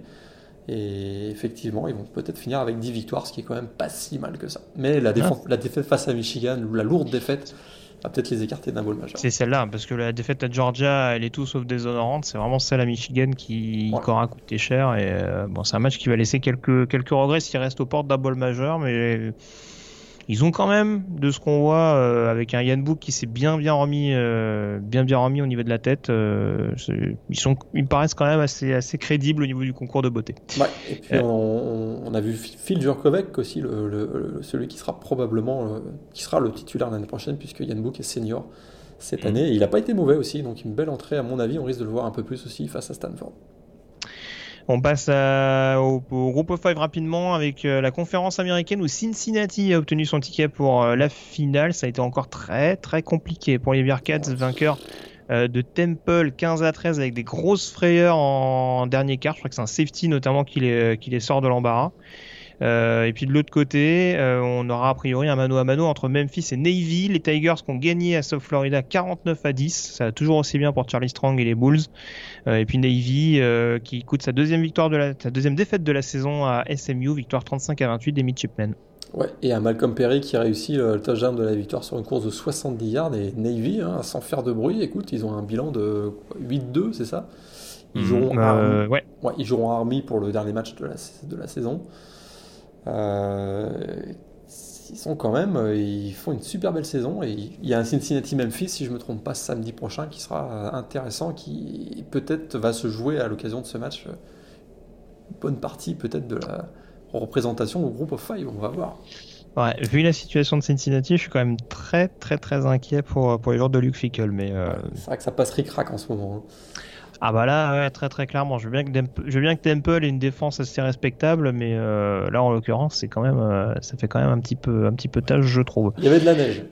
Et effectivement, ils vont peut-être finir avec 10 victoires, ce qui est quand même pas si mal que ça. Mais la, défense, la défaite face à Michigan, la lourde défaite, va peut-être les écarter d'un bowl majeur. C'est celle-là, parce que la défaite à Georgia, elle est tout sauf déshonorante. C'est vraiment celle à Michigan qui, Ouais. aura coûté cher. Et euh, bon, c'est un match qui va laisser quelques, quelques regrets s'il reste aux portes d'un bowl majeur, mais ils ont quand même, de ce qu'on voit, euh, avec un Yann Book qui s'est bien bien remis, euh, bien bien remis au niveau de la tête. euh, ils sont, ils me paraissent quand même assez assez crédibles au niveau du concours de beauté. Ouais, et puis on, on a vu Phil Jurkovec aussi, le, celui qui sera probablement qui sera le titulaire l'année prochaine, puisque Yann Book est senior cette année. Et il n'a pas été mauvais aussi, donc une belle entrée à mon avis. On risque de le voir un peu plus aussi face à Stanford. On passe au, groupe of five rapidement avec euh, la conférence américaine où Cincinnati a obtenu son ticket pour euh, la finale. Ça a été encore très très compliqué pour les Bearcats, vainqueurs euh, de Temple 15 à 13 avec des grosses frayeurs en, dernier quart. Je crois que c'est un safety notamment qui les, sort de l'embarras. Et puis de l'autre côté, on aura a priori un mano à mano entre Memphis et Navy. Les Tigers qui ont gagné à South Florida 49 à 10. Ça va toujours aussi bien pour Charlie Strong et les Bulls. Euh, et puis Navy euh, qui coûte sa deuxième victoire de la, sa deuxième défaite de la saison à SMU, victoire 35 à 28 des Midshipmen. Ouais, et à Malcolm Perry qui réussit le touchdown de la victoire sur une course de 70 yards. Et Navy, hein, sans faire de bruit, écoute, ils ont un bilan de quoi, 8-2, c'est ça? Ils joueront, Euh, Army, ouais. ouais, ils joueront Army pour le dernier match de la, de la saison. Euh, ils sont quand même, euh, ils font une super belle saison et il y a un Cincinnati Memphis, si je me trompe pas, samedi prochain, qui sera euh, intéressant, qui peut-être va se jouer à l'occasion de ce match euh, une bonne partie peut-être de la représentation au groupe of five, on va voir. Ouais, vu la situation de Cincinnati, je suis quand même très très très inquiet pour, pour les joueurs de Luke Fickle. Mais euh, C'est vrai que ça passe ric-rac en ce moment. hein. Ah bah là, ouais, très très clairement, je veux bien que Temple, je veux bien que Temple ait une défense assez respectable, mais euh, là en l'occurrence, c'est quand même, euh, ça fait quand même un petit peu un petit peu tâche, je trouve. Il y avait de la neige.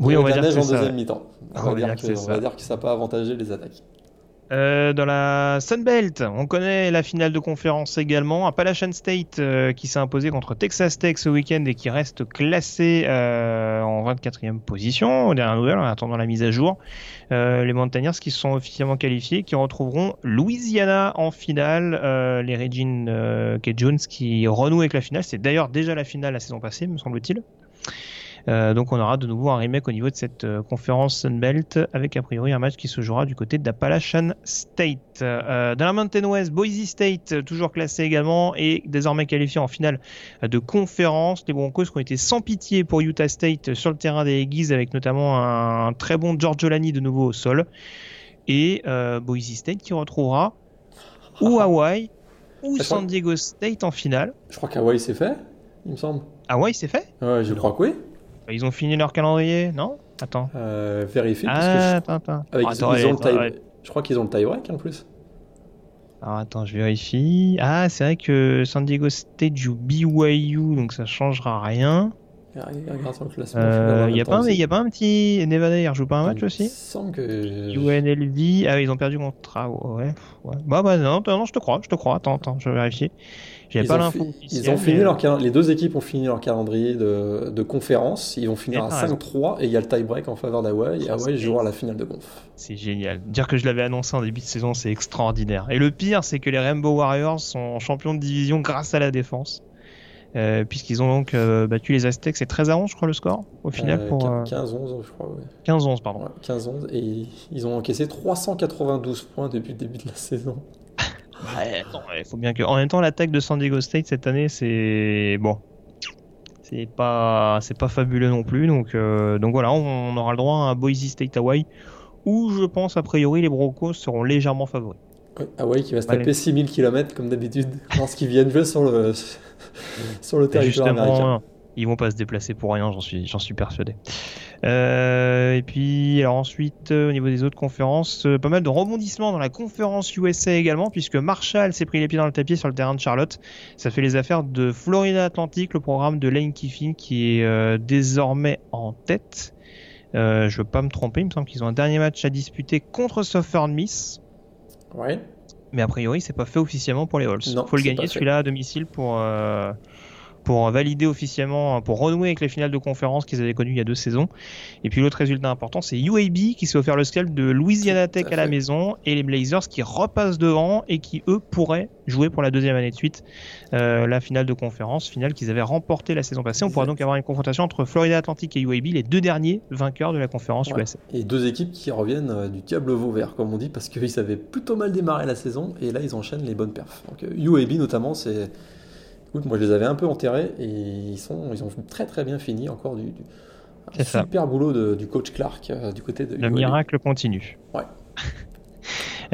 Oui, on va dire neige que ça. On, dire que, va dire que ça n'a pas avantagé les attaques. Euh, dans la Sunbelt, on connaît la finale de conférence également. Appalachian State euh, qui s'est imposé contre Texas Tech ce week-end et qui reste classé euh, en 24e position. Dernière nouvelle, en attendant la mise à jour. Euh, les Mountaineers qui sont officiellement qualifiés, qui retrouveront Louisiana en finale. Euh, les Regine euh, K. Jones qui renouent avec la finale. C'est d'ailleurs déjà la finale la saison passée, me semble-t-il. Euh, donc on aura de nouveau un remake au niveau de cette euh, conférence Sunbelt avec a priori un match qui se jouera du côté d'Appalachian State. Euh, dans la Mountain West, Boise State toujours classé également et désormais qualifié en finale de conférence. Les Broncos qui ont été sans pitié pour Utah State sur le terrain des Aggies avec notamment un, très bon George Olani de nouveau au sol. Et euh, Boise State qui retrouvera ou Hawaii ou San Diego State en finale. Je crois qu'Hawaii c'est fait, il me semble. Hawaii c'est fait? Ouais, je crois que oui. Ils ont fini leur calendrier, non? Attends. Euh, vérifie. parce que Ah, je- attends, attends. avec- Ah, attends, ils ont le attends. Je crois qu'ils ont le tie-break en plus. Alors attends, je vérifie. Ah, c'est vrai que San Diego State joue BYU, donc ça changera rien. Euh, il Il y, a pas un- y a pas un petit Nevada, il rejoue pas un match Il aussi? semble que. UNLV. Ah, ils ont perdu contre. Ah, ouais. ouais. Bah, bah, non, non, je te crois, je te crois. Attends, attends, je vais vérifier. J'avais pas l'info. fi- ils officielle, ont fini mais- leur cal- les deux équipes ont fini leur calendrier de, de conférence. Ils vont finir à t'as raison. 5-3 et il y a le tie-break en faveur d'Hawaï. Et Hawaï jouera la finale de conf. C'est génial. Dire que je l'avais annoncé en début de saison, c'est extraordinaire. Et le pire, c'est que les Rainbow Warriors sont champions de division grâce à la défense. Euh, Puisqu'ils ont donc euh, battu les Aztecs, c'est 13 à 11, je crois, le score, au final, Euh, pour euh, 15-11, je crois. Ouais. 15-11, pardon. Ouais, 15-11. Et ils ont encaissé 392 points depuis le début de la saison. Ouais, attends, il faut bien que. En même temps, l'attaque de San Diego State cette année, c'est bon. C'est pas, c'est pas fabuleux non plus. Donc, euh, donc voilà, on, on aura le droit à un Boise State Hawaii, où je pense a priori les Broncos seront légèrement favoris. Hawaï qui va se Allez. taper 6000 km comme d'habitude lorsqu'ils viennent jouer sur le, sur le territoire américain. Ils vont pas se déplacer pour rien, j'en suis, j'en suis persuadé. Euh, et puis, alors ensuite, euh, au niveau des autres conférences, euh, pas mal de rebondissements dans la conférence USA également, puisque Marshall s'est pris les pieds dans le tapis sur le terrain de Charlotte. Ça fait les affaires de Florida Atlantic, le programme de Lane Kiffin, qui est euh, désormais en tête. Euh, je veux pas me tromper, il me semble qu'ils ont un dernier match à disputer contre Southern Miss. Ouais. Mais a priori, c'est pas fait officiellement pour les Halls. Non, Faut le gagner celui-là à domicile pour, euh, pour valider officiellement, pour renouer avec les finales de conférence qu'ils avaient connues il y a deux saisons. Et puis l'autre résultat important, c'est UAB qui s'est offert le scalp de Louisiana Tech à, la maison et les Blazers qui repassent devant et qui eux pourraient jouer pour la deuxième année de suite euh, la finale de conférence, finale qu'ils avaient remportée la saison passée. On pourra donc avoir une confrontation entre Florida Atlantic et UAB, les deux derniers vainqueurs de la conférence USA. Et deux équipes qui reviennent euh, du diable vauvert, comme on dit, parce qu'ils avaient plutôt mal démarré la saison et là ils enchaînent les bonnes perfs. Donc UAB notamment, c'est Écoute, moi je les avais un peu enterrés et ils, sont, ils ont très très bien fini encore du, super boulot du coach Clark euh, du côté de. Le miracle continue. Ouais.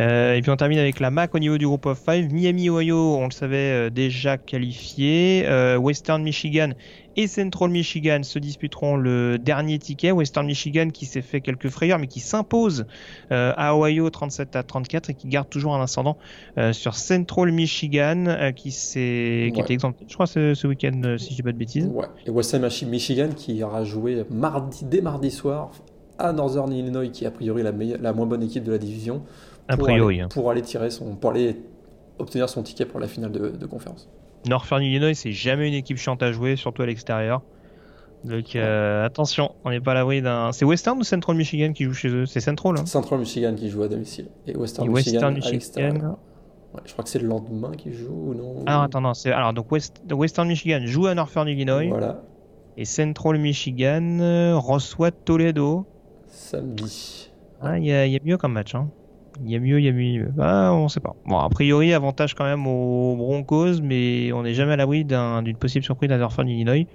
Euh, et puis on termine avec la MAC au niveau du groupe of 5. Miami, Ohio, on le savait euh, déjà qualifié. Western Michigan et Central Michigan se disputeront le dernier ticket. Western Michigan qui s'est fait quelques frayeurs mais qui s'impose euh, à Ohio 37 à 34 et qui garde toujours un ascendant euh, sur Central Michigan euh, qui, s'est, qui était exempté, je crois, ce, ce week-end si je dis pas de bêtises. Ouais. Et Western Michigan qui aura joué mardi, dès mardi soir à Northern Illinois qui est a priori la, la moins bonne équipe de la division. A priori. Aller, hein. pour aller tirer son, pour aller obtenir son ticket pour la finale de, de conférence. Northern Illinois, c'est jamais une équipe chiante à jouer, surtout à l'extérieur. Donc euh, attention, on n'est pas à l'abri d'un. C'est Western ou Central Michigan qui joue chez eux? C'est Central. Hein Central Michigan qui joue à domicile. Et Western, Michigan, je crois que c'est le lendemain qui joue ou non? Alors attends, non, alors donc Western Michigan joue à Northern Illinois. Voilà. Et Central Michigan euh, reçoit Toledo. Samedi. Ah, il y, a mieux comme match. Hein. Il y a mieux, il y a mieux. Ah, on sait pas. Bon, a priori, avantage quand même aux Broncos, mais on n'est jamais à l'abri d'une possible surprise à Northern Illinois.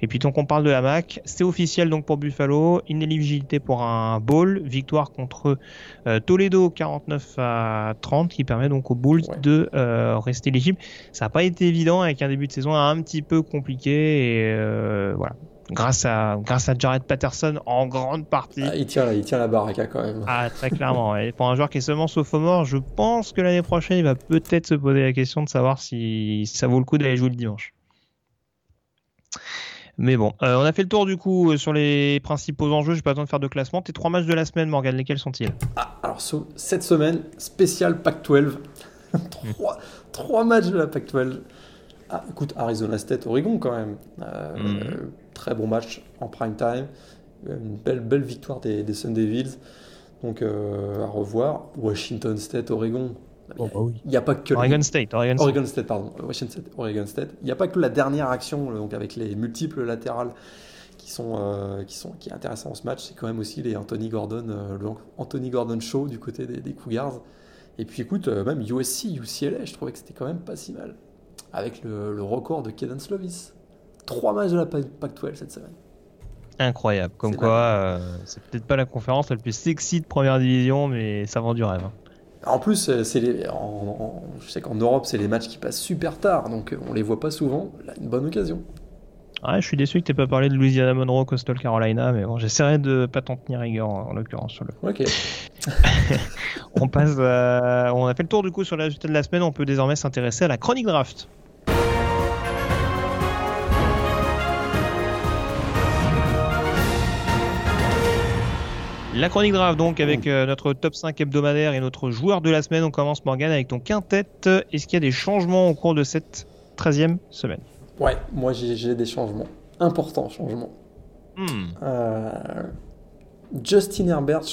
Et puis, tant qu'on parle de la MAC, c'est officiel donc pour Buffalo, inéligibilité pour un bowl, victoire contre euh, Toledo 49 à 30, qui permet donc aux Bulls de euh, rester éligibles. Ça n'a pas été évident avec un début de saison un petit peu compliqué, et euh, voilà grâce à grâce à Jared Patterson en grande partie. Ah, il tient il tient la baraque quand même. Ah très clairement. et pour un joueur qui est seulement sophomore, je pense que l'année prochaine il va peut-être se poser la question de savoir si ça vaut le coup d'aller jouer le dimanche. Mais bon, euh, on a fait le tour du coup euh, sur les principaux enjeux. Je n'ai pas besoin de faire de classement. Tes trois matchs de la semaine, Morgan, lesquels sont-ils? Ah, Alors, cette semaine, spécial Pac-12. trois, trois matchs de la Pac-12. Ah, écoute, Arizona State, Oregon quand même. Euh, mhm. Très bon match en prime time. Une belle, belle victoire des, des Sun Devils. Donc euh, à revoir. Washington State, Oregon. Oh, bah il n'y a pas que Oregon State, Oregon State. Oregon State, pardon. Washington State, Oregon State. Il n'y a pas que la dernière action, donc avec les multiples latérales qui sont, euh, qui sont qui est intéressant en ce match. C'est quand même aussi les Anthony Gordon, le Anthony Gordon Show du côté des, des Cougars. Et puis écoute, même USC, UCLA, je trouvais que c'était quand même pas si mal avec le, record de Kedan Slovis. Trois matchs de la Pac-12 cette semaine. Incroyable. Comme quoi, euh, c'est peut-être pas la conférence la plus sexy de première division, mais ça vend du rêve. Hein. En plus, euh, c'est les, je sais qu'en Europe, c'est les matchs qui passent super tard, donc euh, on les voit pas souvent. Là, une bonne occasion. Ouais, je suis déçu que tu pas parlé de Louisiana Monroe, Coastal Carolina, mais bon, j'essaierai de pas t'en tenir rigueur en, l'occurrence sur le. Ok. on passe, on a fait le tour du coup sur les résultats de la semaine. On peut désormais s'intéresser à la chronique draft. La chronique draft donc avec euh, notre top 5 hebdomadaire et notre joueur de la semaine. On commence Morgan avec ton quintet. Est-ce qu'il y a des changements au cours de cette 13e semaine? Ouais, moi j'ai des changements. Importants changements. Hmm. Euh, Justin Herbert,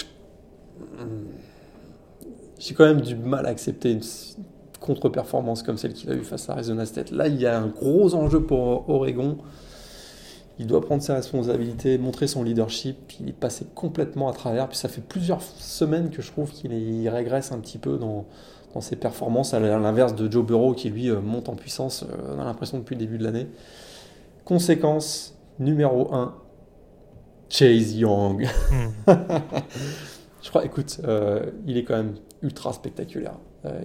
j'ai quand même du mal à accepter une contre-performance comme celle qu'il a eu face à Arizona State. Là, il y a un gros enjeu pour Oregon. Il doit prendre ses responsabilités, montrer son leadership. Il est passé complètement à travers. Puis ça fait plusieurs semaines que je trouve qu'il régresse un petit peu dans, ses performances, à l'inverse de Joe Burrow qui lui euh, monte en puissance, euh, on a l'impression depuis le début de l'année. Conséquence numéro 1, Chase Young. Hmm. je crois, écoute, euh, il est quand même ultra spectaculaire.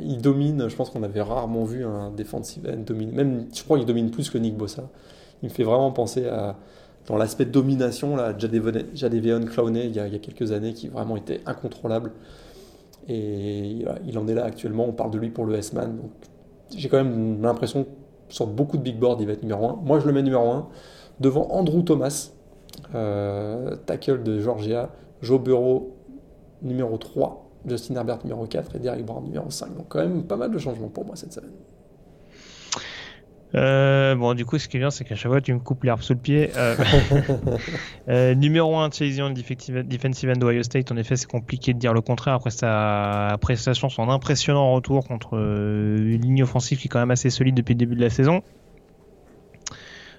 il domine, je pense qu'on avait rarement vu un defensive end dominer, même je crois qu'il domine plus que Nick Bossa il me fait vraiment penser à, dans l'aspect domination, là, Jadeveon Clowney, il y, a, quelques années, qui vraiment était incontrôlable. Et il en est là actuellement, on parle de lui pour le S-Man. Donc j'ai quand même l'impression, sur beaucoup de big boards, il va être numéro 1. Moi, je le mets numéro 1, devant Andrew Thomas, euh, tackle de Georgia, Joe Burrow numéro 3, Justin Herbert numéro 4 et Derek Brown numéro 5. Donc quand même pas mal de changements pour moi cette semaine. Euh, bon, du coup, ce qui est bien, c'est qu'à chaque fois, tu me coupes l'herbe sous le pied. Euh, euh, numéro 1, Chase Young, defensive end d'Ohio State. En effet, c'est compliqué de dire le contraire après sa prestation, son impressionnant retour contre une ligne offensive qui est quand même assez solide depuis le début de la saison.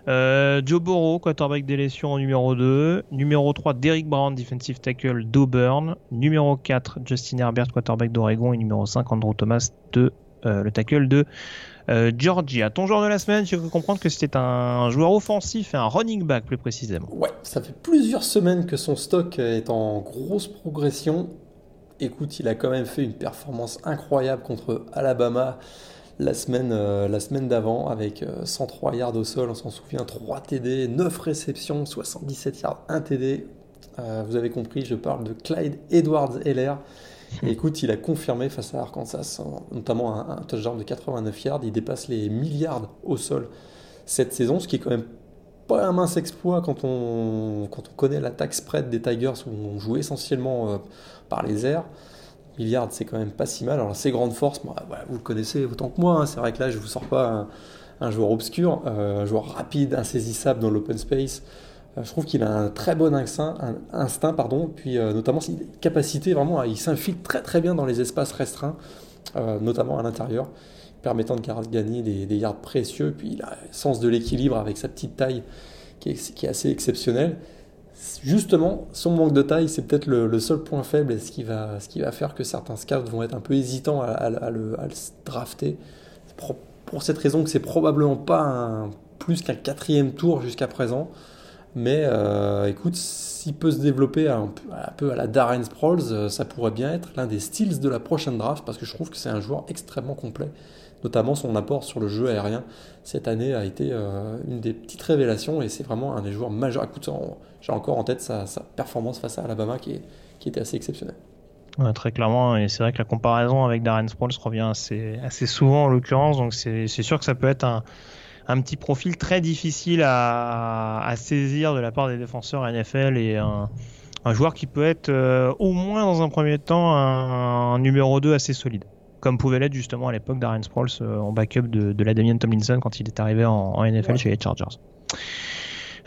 Joe Burrow, quarterback d'élection en numéro 2. Numéro 3, Derrick Brown, defensive tackle d'Auburn. Numéro 4, Justin Herbert, quarterback d'Oregon. Et numéro 5, Andrew Thomas, de, le tackle de euh, Georgia, ton joueur de la semaine, tu peux comprendre que c'était un joueur offensif et un running back plus précisément. Ouais, ça fait plusieurs semaines que son stock est en grosse progression. Écoute, il a quand même fait une performance incroyable contre Alabama la semaine, euh, semaine d'avant avec 103 euh, yards au sol, on s'en souvient, 3 TD, 9 réceptions, 77 yards, 1 TD. vous avez compris, je parle de Clyde Edwards-Heller écoute, il a confirmé face à Arkansas, notamment un, touchdown de 89 yards. Il dépasse les milliards au sol cette saison, ce qui est quand même pas un mince exploit quand on, quand on connaît l'attaque spread des Tigers où on joue essentiellement euh, par les airs. Milliards, c'est quand même pas si mal. Alors, ses grandes forces, vous le connaissez autant que moi. Hein. C'est vrai que là, je vous sors pas un, joueur obscur, euh, un joueur rapide, insaisissable dans l'open space. Euh, je trouve qu'il a un très bon instinct, un instinct pardon, puis euh, notamment sa capacité vraiment, il s'infiltre très très bien dans les espaces restreints, euh, notamment à l'intérieur, permettant de gagner des, yards précieux. Puis il a un sens de l'équilibre avec sa petite taille qui est, assez exceptionnelle. Justement, son manque de taille, c'est peut-être le, seul point faible et ce qui, va, ce qui va faire que certains scouts vont être un peu hésitants à, le, drafter. Pour, cette raison que c'est probablement pas plus qu'un quatrième tour jusqu'à présent. Mais euh, écoute, s'il peut se développer un peu, à la Darren Sproles, euh, ça pourrait bien être l'un des styles de la prochaine draft parce que je trouve que c'est un joueur extrêmement complet. Notamment son apport sur le jeu aérien cette année a été euh, une des petites révélations et c'est vraiment un des joueurs majeurs. Écoute, j'ai encore en tête sa, performance face à Alabama qui, était assez exceptionnelle. très clairement, et c'est vrai que la comparaison avec Darren Sproles revient assez souvent en l'occurrence, donc c'est sûr que ça peut être un, un petit profil très difficile à, saisir de la part des défenseurs NFL et un, joueur qui peut être euh, au moins dans un premier temps un, numéro 2 assez solide. Comme pouvait l'être justement à l'époque d'Aaron Sproles euh, en backup de, la Damien Tomlinson quand il est arrivé en, NFL chez les Chargers.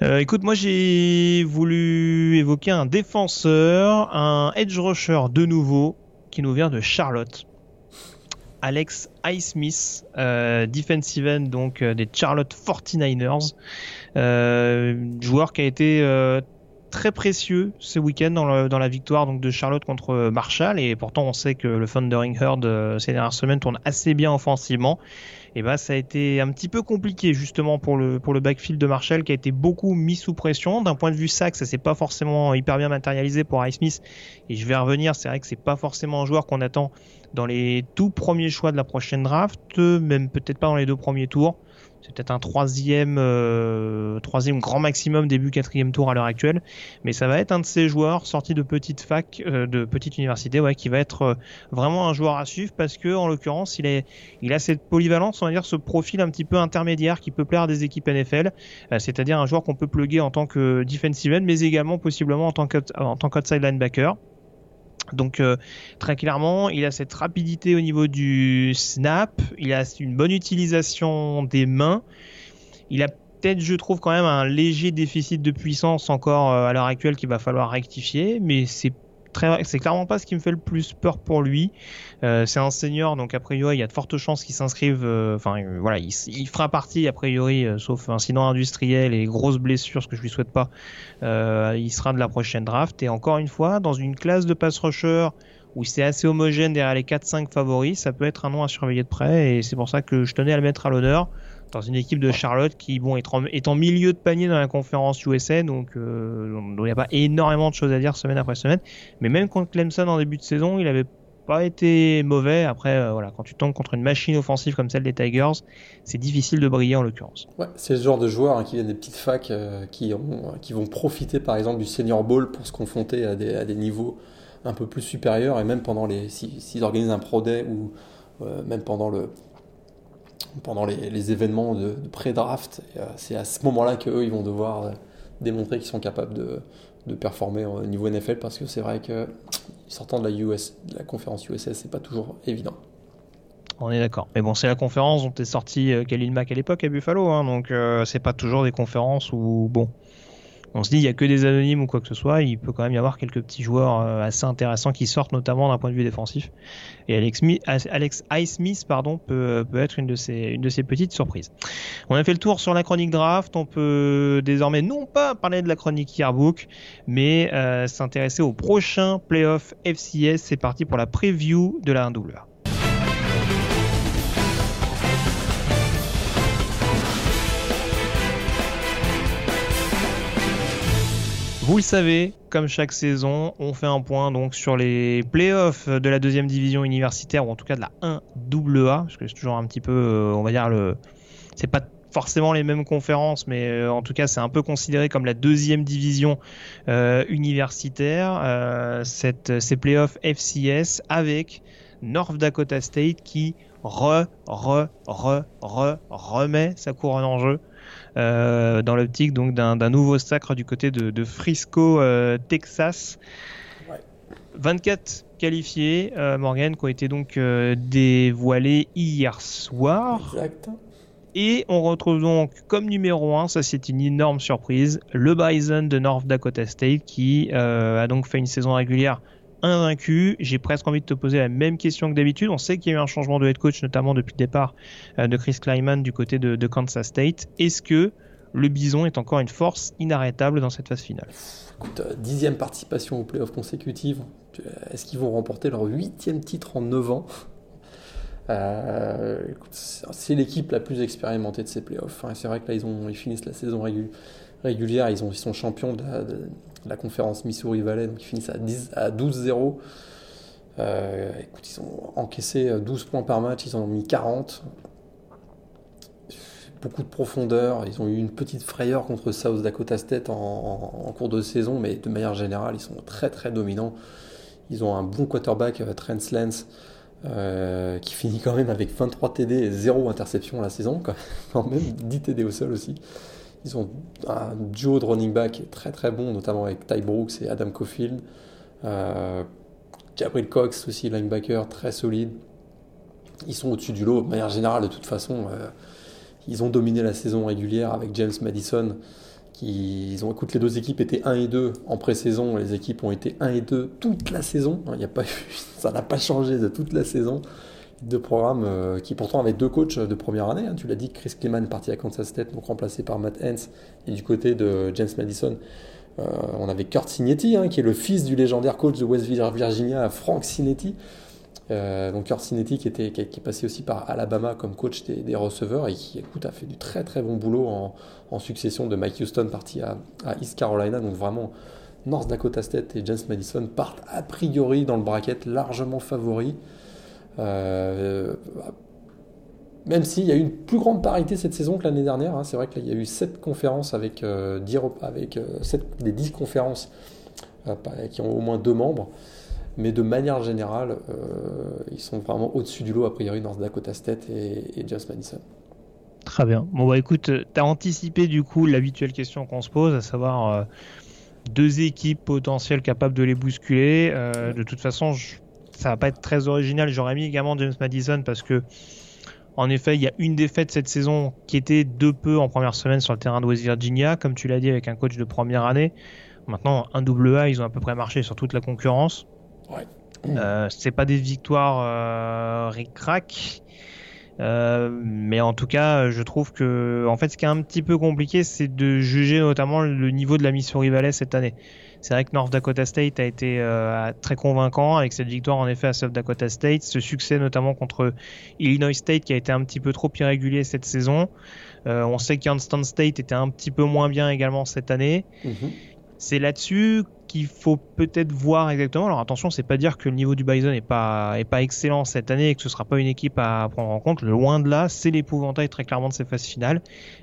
Euh, écoute, moi j'ai voulu évoquer un défenseur, un edge rusher de nouveau, qui nous vient de Charlotte. Alex Highsmith, euh, defensive end donc euh, des Charlotte 49ers, euh, joueur qui a été euh, très précieux ce week-end dans, la victoire de Charlotte contre Marshall. Et pourtant on sait que le Thundering Herd ces dernières semaines tourne assez bien offensivement et bah ça a été un petit peu compliqué justement pour le pour le backfield de Marshall qui a été beaucoup mis sous pression d'un point de vue sac ça s'est pas forcément hyper bien matérialisé pour Highsmith et je vais revenir c'est vrai que c'est pas forcément un joueur qu'on attend dans les tout premiers choix de la prochaine draft, même peut-être pas dans les deux premiers tours. C'est peut-être un troisième, euh, troisième grand maximum début quatrième tour à l'heure actuelle, mais ça va être un de ces joueurs sortis de petite fac, euh, de petite université, ouais, qui va être euh, vraiment un joueur à suivre parce que en l'occurrence il est, il a cette polyvalence, on va dire ce profil un petit peu intermédiaire qui peut plaire à des équipes NFL, c'est-à-dire un joueur qu'on peut plugger en tant que defensive end, mais également possiblement en tant que en tant qu'outside linebacker. Donc euh, très clairement, il a cette rapidité au niveau du snap, il a une bonne utilisation des mains, il a peut-être, je trouve quand même un léger déficit de puissance encore euh, à l'heure actuelle qu'il va falloir rectifier, mais c'est c'est clairement pas ce qui me fait le plus peur pour lui. Euh, c'est un senior, donc a priori, il y a de fortes chances qu'il s'inscrive. Euh, enfin, euh, voilà, il, il, fera partie a priori, sauf incident industriel et grosses blessures, ce que je lui souhaite pas. il sera de la prochaine draft. Et encore une fois, dans une classe de pass rusher où c'est assez homogène derrière les 4-5 favoris, ça peut être un nom à surveiller de près. Et c'est pour ça que je tenais à le mettre à l'honneur dans une équipe de Charlotte qui bon est en, milieu de panier dans la conférence USA donc euh, il n'y a pas énormément de choses à dire semaine après semaine. Mais même contre Clemson en début de saison il avait pas été mauvais après euh, voilà quand tu tombes contre une machine offensive comme celle des Tigers c'est difficile de briller en l'occurrence. C'est ce genre de joueurs hein, qui viennent des petites facs euh, qui, vont profiter par exemple du senior ball pour se confronter à des, à des niveaux un peu plus supérieurs. Et même pendant les s'ils organisent un pro day ou même pendant le pendant les, événements de, pré-draft. Euh, c'est à ce moment-là qu'eux, ils vont devoir euh, démontrer qu'ils sont capables de, performer au niveau NFL parce que c'est vrai que sortant de la US, de la conférence USS, c'est pas toujours évident. On est d'accord. Mais bon, c'est la conférence dont est sorti euh, Khalil Mack à l'époque à Buffalo, hein, donc euh, c'est pas toujours des conférences où bon, on se dit il y a que des anonymes ou quoi que ce soit. Il peut quand même y avoir quelques petits joueurs euh, assez intéressants qui sortent, notamment d'un point de vue défensif. Et Alex, Alex Highsmith, pardon, peut, peut être une de ces une de ces petites surprises. On a fait le tour sur la chronique draft. On peut désormais non pas parler de la chronique yearbook, mais s'intéresser au prochain playoff FCS. C'est parti pour la preview de la 1AA. Vous le savez, comme chaque saison, on fait un point donc sur les playoffs de la deuxième division universitaire ou en tout cas de la 1AA, parce que c'est toujours un petit peu, euh, on va dire le, c'est pas forcément les mêmes conférences, mais euh, en tout cas c'est un peu considéré comme la deuxième division euh, universitaire. cette, ces playoffs FCS avec North Dakota State qui re, re, re, re, remet sa couronne en jeu euh, dans l'optique donc d'un nouveau sacre du côté de, Frisco, euh, Texas. 24 qualifiés, euh, Morgan, qui ont été donc dévoilés hier soir. Et on retrouve donc comme numéro 1, ça c'est une énorme surprise, le Bison de North Dakota State qui a donc fait une saison régulière invaincu. J'ai presque envie de te poser la même question que d'habitude. On sait qu'il y a eu un changement de head coach, notamment depuis le départ euh, de Chris Kleiman du côté de, Kansas State. Est-ce que le Bison est encore une force inarrêtable dans cette phase finale? Euh, dixième participation aux playoffs consécutives. Est-ce qu'ils vont remporter leur huitième titre en 9 ans? Euh, c'est l'équipe la plus expérimentée de ces playoffs. c'est vrai que là, ils, ont, ils finissent la saison régulière, ils, ont, ils sont champions de, la conférence Missouri Valley, donc ils finissent à, 10, à 12-0. Euh, écoute, ils ont encaissé 12 points par match, ils en ont mis 40. Beaucoup de profondeur, ils ont eu une petite frayeur contre South Dakota State en, cours de saison, mais de manière générale, ils sont très très dominants. Ils ont un bon quarterback, euh, Trent Lance, euh, qui finit quand même avec 23 TD et 0 interception la saison, quand même 10 TD au sol aussi. Ils ont un duo de running back très très bon, notamment avec Ty Brooks et Adam Cofield. Euh, Gabriel Cox aussi, linebacker, très solide. Ils sont au-dessus du lot. De manière générale, de toute façon, euh, ils ont dominé la saison régulière avec James Madison. Ils ont, écoute, les deux équipes étaient 1 et 2 en pré-saison. Les équipes ont été 1 et 2 toute la saison. Il a pas, ça n'a pas changé de toute la saison de programme euh, qui pourtant avait deux coachs de première année. Hein. Tu l'as dit, Chris Kleeman parti à Kansas State, donc remplacé par Matt Hens. Et du côté de James Madison, euh, on avait Kurt Cinetti, hein, qui est le fils du légendaire coach de West Virginia, Frank Cinetti. Euh, donc Kurt Cinetti qui, était, qui, est passé aussi par Alabama comme coach des, receveurs et qui écoute, a fait du très très bon boulot en, succession de Mike Houston parti à, à, East Carolina. Donc vraiment, North Dakota State et James Madison partent a priori dans le bracket largement favoris. Euh, même s'il y a eu une plus grande parité cette saison que l'année dernière, hein. c'est vrai qu'il y a eu 7 conférences avec, euh, 10, avec euh, des 10 conférences qui ont au moins deux membres, mais de manière générale, ils sont vraiment au-dessus du lot, a priori, North Dakota State et, et Just Madison. Très bien. Bon, bah écoute, tu as anticipé du coup l'habituelle question qu'on se pose, à savoir deux équipes potentielles capables de les bousculer. de toute façon, je ça va pas être très original. J'aurais mis également James Madison parce que, en effet, il y a une défaite cette saison qui était de peu en première semaine sur le terrain de West Virginia, comme tu l'as dit, avec un coach de première année. Maintenant, un double A, ils ont à peu près marché sur toute la concurrence. Ouais. Euh, c'est pas des victoires euh, ric-rac. Euh, mais en tout cas, je trouve que, en fait, ce qui est un petit peu compliqué, c'est de juger notamment le niveau de la Missouri Valley cette année. C'est vrai que North Dakota State a été euh, très convaincant avec cette victoire en effet à South Dakota State, ce succès notamment contre Illinois State qui a été un petit peu trop irrégulier cette saison. Euh, on sait qu'Instant State était un petit peu moins bien également cette année. Mhm. C'est là-dessus qu'il faut peut-être voir exactement. Alors attention, c'est pas dire que le niveau du Bison est pas excellent cette année et que ce sera pas une équipe à prendre en compte. Loin de là, c'est l'épouvantail très clairement de ces phases finales.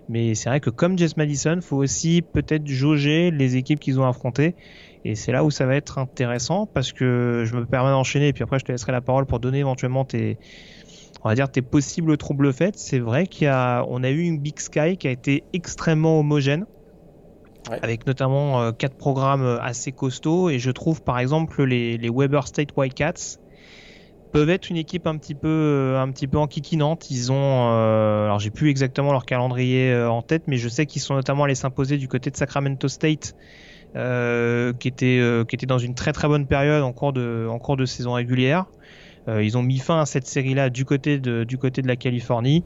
Mais c'est vrai que comme Jess Madison, faut aussi peut-être jauger les équipes qu'ils ont affrontées. Et c'est là où ça va être intéressant parce que je me permets d'enchaîner et puis après je te laisserai la parole pour donner éventuellement tes on va dire tes possibles troubles faits. C'est vrai y a a eu une Big Sky qui a été extrêmement homogène avec notamment euh, quatre programmes euh, assez costauds. Et je trouve par exemple les, les Weber State White Cats peuvent être une équipe un petit peu, un petit peu enquiquinante. Ils ont, alors j'ai plus exactement leur calendrier en tête, mais je sais qu'ils sont notamment allés s'imposer du côté de Sacramento State. qui était qui était dans une très très bonne période en cours de en cours de saison régulière. ils ont mis fin à cette série-là du côté du côté de la Californie.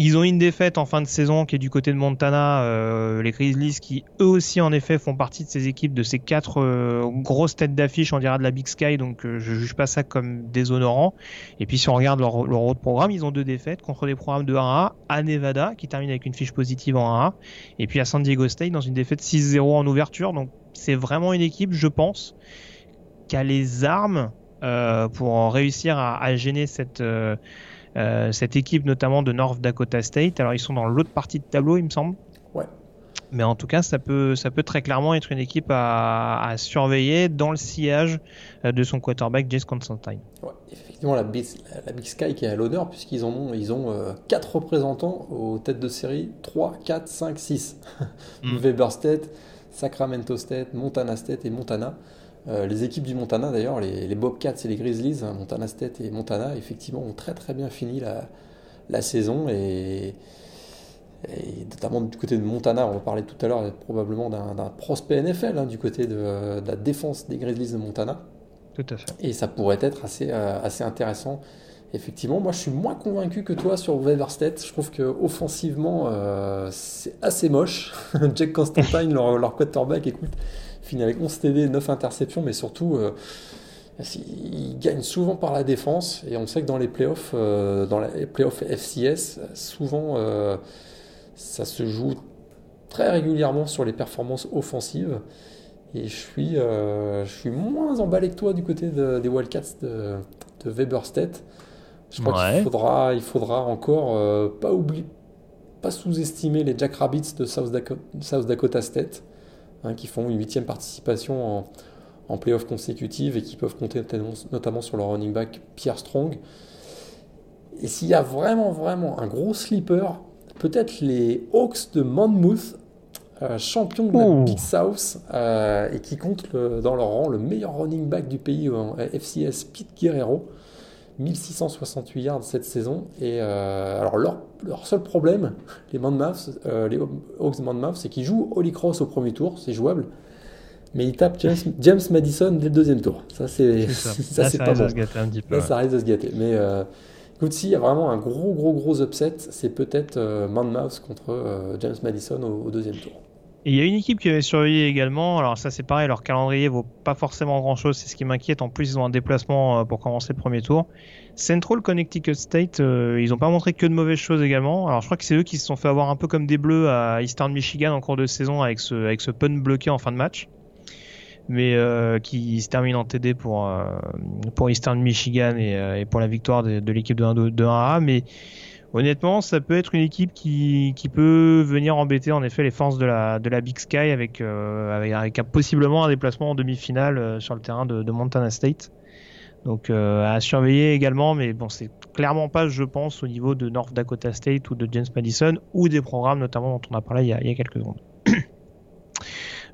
Ils ont une défaite en fin de saison qui est du côté de Montana, euh, les Grizzlies qui eux aussi en effet font partie de ces équipes, de ces quatre euh, grosses têtes d'affiche, on dira de la Big Sky, donc euh, je juge pas ça comme déshonorant. Et puis si on regarde leur, autre programme, ils ont deux défaites contre des programmes de 1A, à Nevada qui termine avec une fiche positive en 1A, et puis à San Diego State dans une défaite 6-0 en ouverture. Donc c'est vraiment une équipe, je pense, qui a les armes pour réussir à, à gêner cette euh, cette équipe notamment de North Dakota State. Alors ils sont dans l'autre partie de tableau, il me semble. Ouais. Mais en tout cas, ça peut, ça peut très clairement être une équipe à, surveiller dans le sillage euh, de son quarterback Jace Constantine. Ouais, effectivement, la Big, Sky qui est à l'honneur puisqu'ils ont, ils ont euh, 4 représentants aux têtes de série 3, 4, 5, 6. Weber State, Sacramento State, Montana State et Montana. Euh, les équipes du Montana, d'ailleurs, les, Bobcats et les Grizzlies, hein, Montana State et Montana, effectivement, ont très très bien fini la, saison. Et, notamment du côté de Montana, on va parler tout à l'heure probablement d'un prospect NFL, hein, du côté de, la défense des Grizzlies de Montana. Tout à fait. Et ça pourrait être assez, euh, assez intéressant. Effectivement, moi je suis moins convaincu que toi sur Weber State. Je trouve que offensivement, euh, c'est assez moche. Jack Constantine, leur, leur quarterback, écoute, finit avec 11 TD, 9 interceptions, mais surtout, euh, il gagne souvent par la défense. Et on sait que dans les playoffs, euh, dans les playoffs FCS, souvent, euh, ça se joue très régulièrement sur les performances offensives. Et je suis, je suis moins emballé que toi du côté des Wildcats de, de Weber State. Je crois qu'il faudra, il faudra encore pas oublier, pas sous-estimer les Jack Rabbits de South Dakota State. Hein, qui font une huitième participation en, en playoff consécutive et qui peuvent compter notamment sur leur running back Pierre Strong. Et s'il y a vraiment, vraiment un gros sleeper, peut-être les Hawks de Monmouth, euh, champions de la Big South, euh, et qui comptent dans leur rang le meilleur running back du pays en FCS, Pete Guerrero. 1668 yards cette saison. Et euh, alors leur, leur, seul problème, les euh, les Hawks de Monmouth, c'est qu'ils jouent Holy Cross au premier tour, c'est jouable. Mais ils tapent James, Madison dès le deuxième tour. Ça, c'est ça, c'est pas bon. Là, ça risque de se gâter. Mais euh, écoute, s'il y a vraiment un gros, gros, gros upset, c'est peut-être euh, Monmouth contre James Madison au, deuxième tour. Il y a une équipe qui avait surveillé également. Alors ça c'est pareil, leur calendrier vaut pas forcément grand chose, c'est ce qui m'inquiète. En plus ils ont un déplacement euh, pour commencer le premier tour. Central Connecticut State, euh, ils ont pas montré que de mauvaises choses également. Alors je crois que c'est eux qui se sont fait avoir un peu comme des bleus à Eastern Michigan en cours de saison avec ce, pun bloqué en fin de match. Mais euh, qui se termine en TD pour, pour Eastern Michigan et, pour la victoire de, de l'équipe de 1-A. Mais Honnêtement, ça peut être une équipe qui, peut venir embêter en effet les forces de la, Big Sky avec, euh, avec, possiblement un déplacement en demi-finale euh, sur le terrain de, Montana State. Donc euh, à surveiller également, mais bon, c'est clairement pas, je pense, au niveau de North Dakota State ou de James Madison ou des programmes notamment dont on a parlé il y a quelques secondes.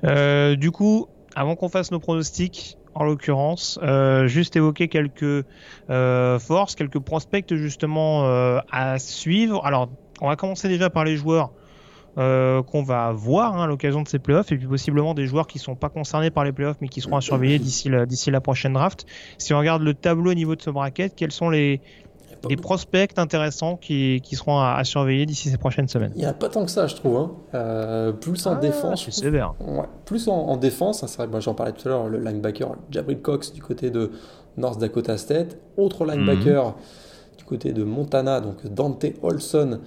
du coup, avant qu'on fasse nos pronostics, en l'occurrence, euh, juste évoquer quelques euh, forces, quelques prospects justement euh, à suivre. Alors, on va commencer déjà par les joueurs qu'on va voir hein, à l'occasion de ces playoffs, et puis possiblement des joueurs qui sont pas concernés par les playoffs, mais qui seront à surveiller d'ici la, la prochaine draft. Si on regarde le tableau au niveau de ce bracket, quels sont les, des prospects intéressants qui, qui seront à, surveiller d'ici ces prochaines semaines. Il n'y a pas tant que ça, je trouve. Hein. Euh, plus en ah, défense. C'est sévère. Ouais, plus en, défense, hein, c'est vrai, moi j'en parlais tout à l'heure, le linebacker Jabril Cox du côté de North Dakota State. Autre linebacker mhm. du côté de Montana, donc Dante Olson,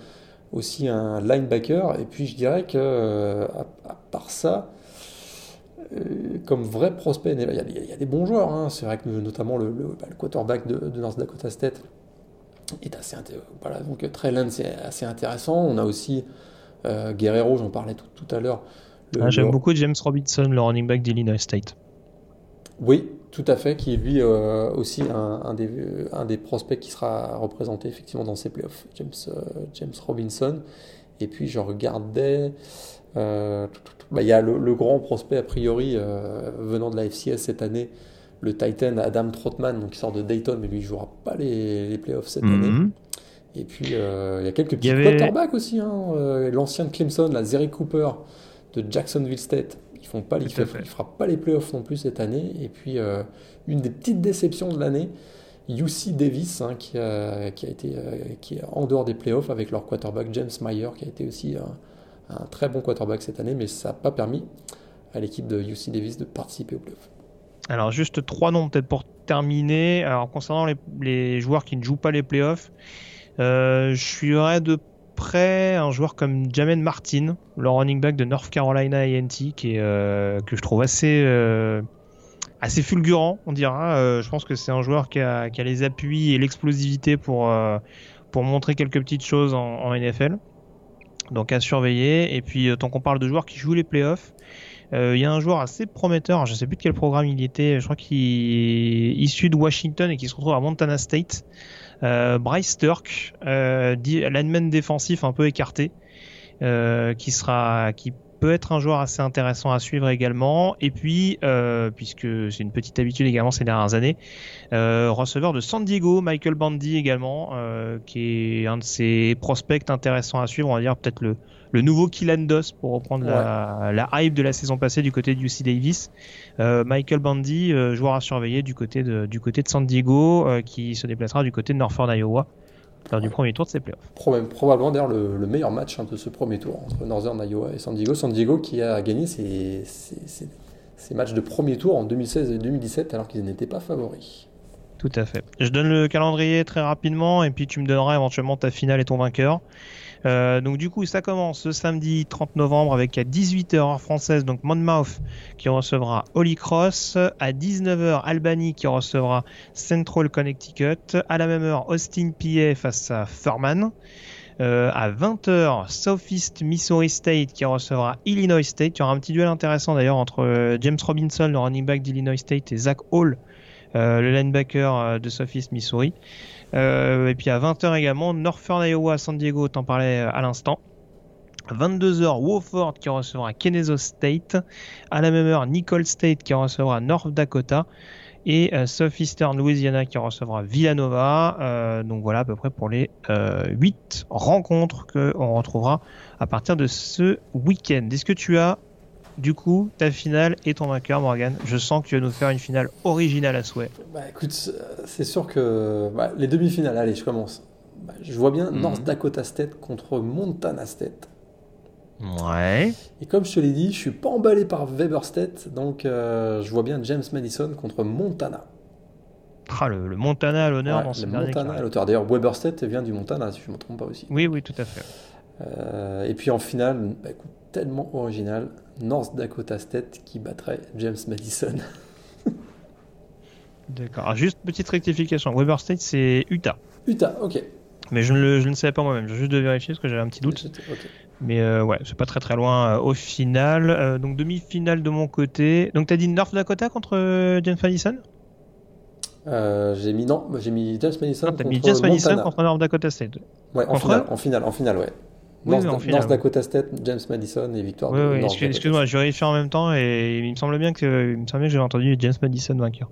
aussi un linebacker. Et puis je dirais que, euh, à, part ça, euh, comme vrai prospect, il y, a, des bons joueurs. Hein. C'est vrai que notamment le, bah, le, quarterback de, de North Dakota State, est assez voilà donc euh, Treyland c'est assez intéressant. On a aussi euh, Guerrero j'en parlais tout, à l'heure. Ah, j'aime beaucoup James Robinson le running back d'Illinois State. Oui tout à fait qui est lui euh, aussi un, des, un des prospects qui sera représenté effectivement dans ces playoffs. James, James Robinson. Et puis je regardais bah, il y a le, grand prospect a priori venant de la FCS cette année le Titan Adam Trotman, donc qui sort de Dayton, mais lui, il jouera pas les, les playoffs cette Mhm. année. Et puis, euh, il y a quelques petits avait- quarterbacks aussi. Hein. Euh, L'ancien de Clemson, la Zeri Cooper de Jacksonville State. Ils font pas, il, Tout à fait- fait. il fera pas les playoffs non plus cette année. Et puis, euh, une des petites déceptions de l'année, UC Davis, hein, qui, a, qui a été qui est en dehors des playoffs avec leur quarterback James Meyer, qui a été aussi un, un très bon quarterback cette année, mais ça n'a pas permis à l'équipe de UC Davis de participer aux playoffs. Alors juste trois noms peut-être pour terminer. Alors concernant les, joueurs qui ne jouent pas les playoffs, euh, je suivrais de près un joueur comme Jamen Martin, le running back de North Carolina A&T, qui euh, que je trouve assez euh, assez fulgurant, on dira. Je pense que c'est un joueur qui a, les appuis et l'explosivité pour montrer quelques petites choses en, NFL. Donc à surveiller. Et puis tant qu'on parle de joueurs qui jouent les playoffs, il y a un joueur assez prometteur, je sais plus de quel programme il était, je crois qu'il est issu de Washington et qui se retrouve à Montana State. Euh, Bryce Turk, euh, lineman défensif un peu écarté, euh, qui sera, qui peut être un joueur assez intéressant à suivre également. Et puis, euh, puisque c'est une petite habitude également ces dernières années, euh, receveur de San Diego, Michael Bandy également, euh, qui est un de ces prospects intéressants à suivre. On va dire peut-être le, le nouveau Killandos pour reprendre la, la hype de la saison passée du côté de UC Davis. Michael Bandy, joueur à surveiller du côté de, du côté de San Diego, qui se déplacera du côté de Northern Iowa lors du premier tour de ses playoffs. Proba- Probablement d'ailleurs le, le meilleur match hein, de ce premier tour entre Northern Iowa et San Diego. San Diego qui a gagné ses, ses- ses- ses matchs de premier tour en 2016 et 2017 alors qu'ils n'étaient pas favoris. Tout à fait. Je donne le calendrier très rapidement et puis tu me donneras éventuellement ta finale et ton vainqueur. Euh, donc du coup, ça commence ce samedi 30 novembre avec à 18h heure française donc Monmouth qui recevra Holy Cross, à 19h Albany qui recevra Central Connecticut, à la même heure Austin PA face à Furman. Euh, à 20h, Southeast Missouri State qui recevra Illinois State. Il y aura un petit duel intéressant d'ailleurs entre euh, James Robinson, le running back d'Illinois State, et Zach Hall, le linebacker de Southeast Missouri. Euh, et puis à 20h également, Northern Iowa, San Diego, t'en parlais euh, à l'instant. 22h, Wofford qui recevra Kennesaw State. À la même heure, Nicole State qui recevra North Dakota. Et euh, Southeastern Louisiana qui recevra Villanova. Donc voilà à peu près pour les euh, 8 rencontres qu'on retrouvera à partir de ce week-end. Est-ce que tu as du coup ta finale et ton vainqueur, Morgan Je sens que tu vas nous faire une finale originale à souhait. Bah écoute, euh, c'est sûr que bah, les demi-finales, allez, je commence. Bah, je vois bien Mhm. North Dakota State contre Montana State. Ouais. Et comme je te l'ai dit, je suis pas emballé par Weber State, donc euh, je vois bien James Madison contre Montana. Ah, le, le Montana à l'honneur Ouais, dans ce le Montana à l'auteur. D'ailleurs, Weber State vient du Montana, si je ne me trompe pas aussi. Oui, oui, tout à fait. Euh, et puis en finale, bah, écoute, tellement original, North Dakota State qui battrait James Madison. D'accord. Alors, juste petite rectification. Weber State, c'est Utah. Utah, ok. Mais je ne le, je ne savais pas moi-même. Je viens juste de vérifier parce que j'avais un petit doute. Ok. Mais euh, ouais, c'est pas très très loin euh, au final. Euh, donc demi-finale de mon côté. Donc t'as dit North Dakota contre euh, James Madison? J'ai mis non, j'ai mis James Madison Non, t'as contre mis James Madison contre North Dakota State. Ouais, en contre finale, en finale, en finale, ouais. Oui, North, en. Dakota State, James Madison et victoire Oui, de oui, North excuse-moi, je vérifie en même temps et il me semble bien que, il me semble bien que j'avais entendu James Madison vainqueur.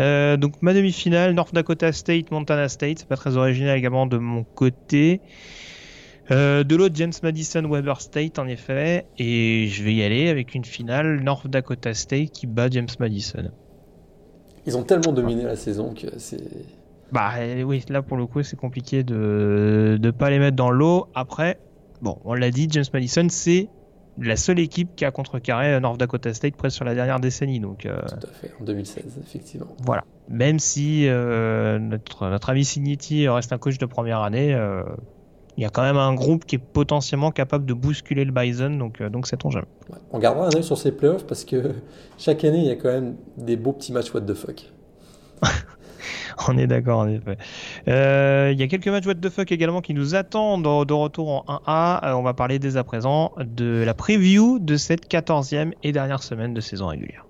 Euh, donc ma demi-finale, North Dakota State, Montana State, c'est pas très original également de mon côté. Euh, de l'autre, James Madison, Weber State en effet, et je vais y aller avec une finale North Dakota State qui bat James Madison. Ils ont tellement dominé la saison que c'est. Bah euh, oui, là pour le coup c'est compliqué de de pas les mettre dans l'eau. Après, bon, on l'a dit, James Madison c'est la seule équipe qui a contrecarré North Dakota State presque sur la dernière décennie. Donc euh, Tout à fait, en 2016, effectivement. voilà. Même si euh, notre notre ami Signetti reste un coach de première année, euh, il y a quand même un groupe qui est potentiellement capable de bousculer le Bison. Donc euh, donc sait-on jamais. Ouais. On gardera un œil sur ces playoffs parce que chaque année, il y a quand même des beaux petits matchs what the fuck. On est d'accord en effet. Euh, Il y a quelques matchs what the fuck également qui nous attendent de, retour en 1A. Euh, on va parler dès à présent de la preview de cette 14e et dernière semaine de saison régulière.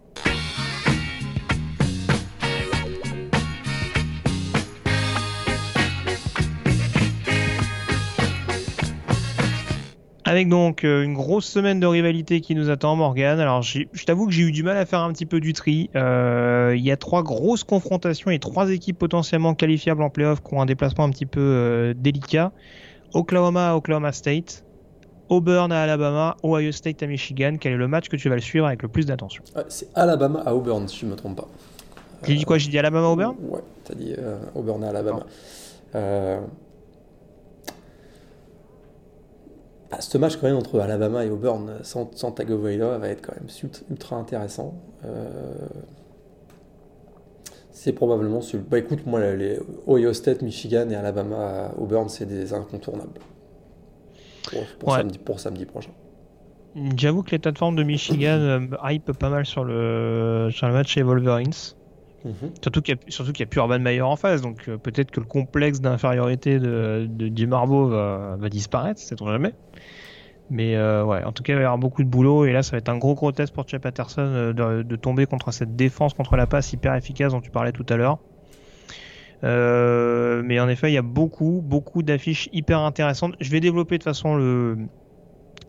Avec donc euh, une grosse semaine de rivalité qui nous attend, Morgan. Alors, je t'avoue que j'ai eu du mal à faire un petit peu du tri. Euh, il y a trois grosses confrontations et trois équipes potentiellement qualifiables en playoff qui ont un déplacement un petit peu euh, délicat. Oklahoma à Oklahoma State, Auburn à Alabama, Ohio State à Michigan. Quel est le match que tu vas le suivre avec le plus d'attention? C'est Alabama à Auburn, si je ne me trompe pas. J'ai dit quoi? J'ai dit Alabama à Auburn Ouais, t'as dit Auburn à Alabama. Euh, bah, ce match quand même entre Alabama et Auburn sans, sans Tagovailoa va être quand même ultra intéressant. Euh, c'est probablement celui. Bah écoute, moi les Ohio State, Michigan et Alabama, Auburn, c'est des incontournables pour, samedi, pour samedi prochain. J'avoue que l'état de forme de Michigan euh, hype pas mal sur le, sur le match et Wolverines. Mhm. Surtout qu'il n'y a, plus Urban Meyer en face, donc euh, peut-être que le complexe d'infériorité de, de, du Marbeau va, disparaître, sait-on jamais. Mais euh, ouais, en tout cas, il va y avoir beaucoup de boulot et là, ça va être un gros gros test pour Chad Patterson euh, de, tomber contre cette défense contre la passe hyper efficace dont tu parlais tout à l'heure. mais en effet, il y a beaucoup beaucoup d'affiches hyper intéressantes. Je vais développer de façon le,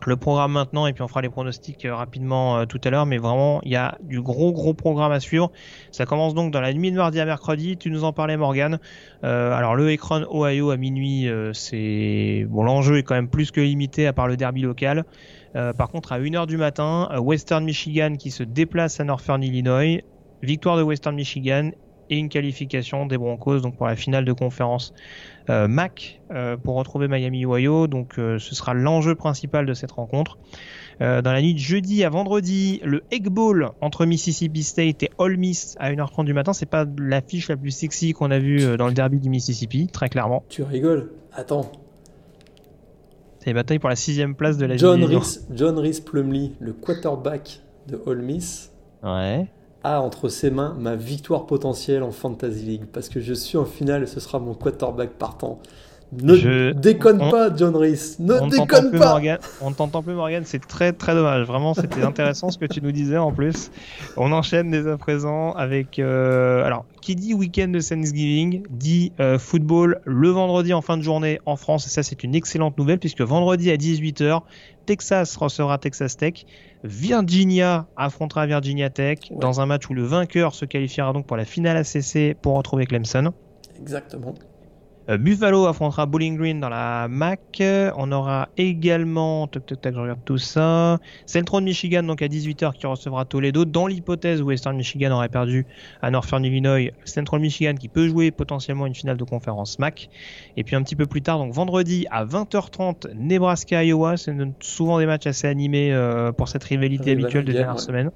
le programme maintenant et puis on fera les pronostics euh, rapidement euh, tout à l'heure mais vraiment il y a du gros gros programme à suivre. Ça commence donc dans la nuit de mardi à mercredi. Tu nous en parlais Morgan euh, alors le écran Ohio à minuit c'est bon l'enjeu est quand même plus que limité à part le derby local. Par contre à 1h du matin Western Michigan qui se déplace à Northern Illinois. Victoire de Western Michigan et une qualification des Broncos donc pour la finale de conférence MAC euh, pour retrouver Miami Ohio. Donc euh, ce sera l'enjeu principal de cette rencontre. dans la nuit de jeudi à vendredi, le Egg Bowl entre Mississippi State et Ole Miss à 1h30 du matin. C'est pas l'affiche la plus sexy qu'on a vue dans le derby du Mississippi, très clairement. Tu rigoles? Attends. C'est les batailles pour la sixième place de la John John Rhys Plumley, le quarterback de Ole Miss. Ouais a entre ses mains ma victoire potentielle en Fantasy League parce que je suis en finale et ce sera mon quarterback partant. Ne déconne pas, John Reese. Ne déconne pas. Morgan. On t'entend plus, Morgan. C'est très très dommage. Vraiment, c'était intéressant ce que tu nous disais en plus. On enchaîne dès à présent avec. Euh, alors, qui dit week-end de Thanksgiving dit euh, football le vendredi en fin de journée en France. Et ça, c'est une excellente nouvelle puisque vendredi à 18h, Texas recevra Texas Tech. Virginia affrontera Virginia Tech dans un match où le vainqueur se qualifiera donc pour la finale ACC pour retrouver Clemson. Exactement. Euh, Buffalo affrontera Bowling Green dans la MAC. On aura également, tac tac tac, je regarde tout ça. Central Michigan donc à 18h qui recevra Toledo. Dans l'hypothèse où Western Michigan aurait perdu à Northern Illinois, Central Michigan qui peut jouer potentiellement une finale de conférence MAC. Et puis un petit peu plus tard, donc vendredi à 20h30, Nebraska Iowa. C'est souvent des matchs assez animés euh, pour cette rivalité habituelle de dernière semaine.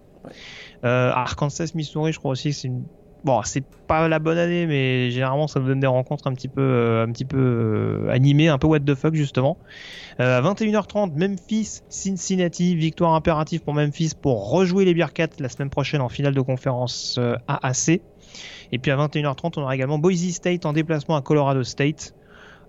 Euh, Arkansas Missouri, je crois aussi que c'est une bon, c'est pas la bonne année, mais généralement ça nous donne des rencontres un petit peu, euh, un petit peu euh, animées, un peu what the fuck justement. Euh, à 21h30, Memphis, Cincinnati, victoire impérative pour Memphis pour rejouer les Bearcats la semaine prochaine en finale de conférence AAC. Et puis à 21h30, on aura également Boise State en déplacement à Colorado State.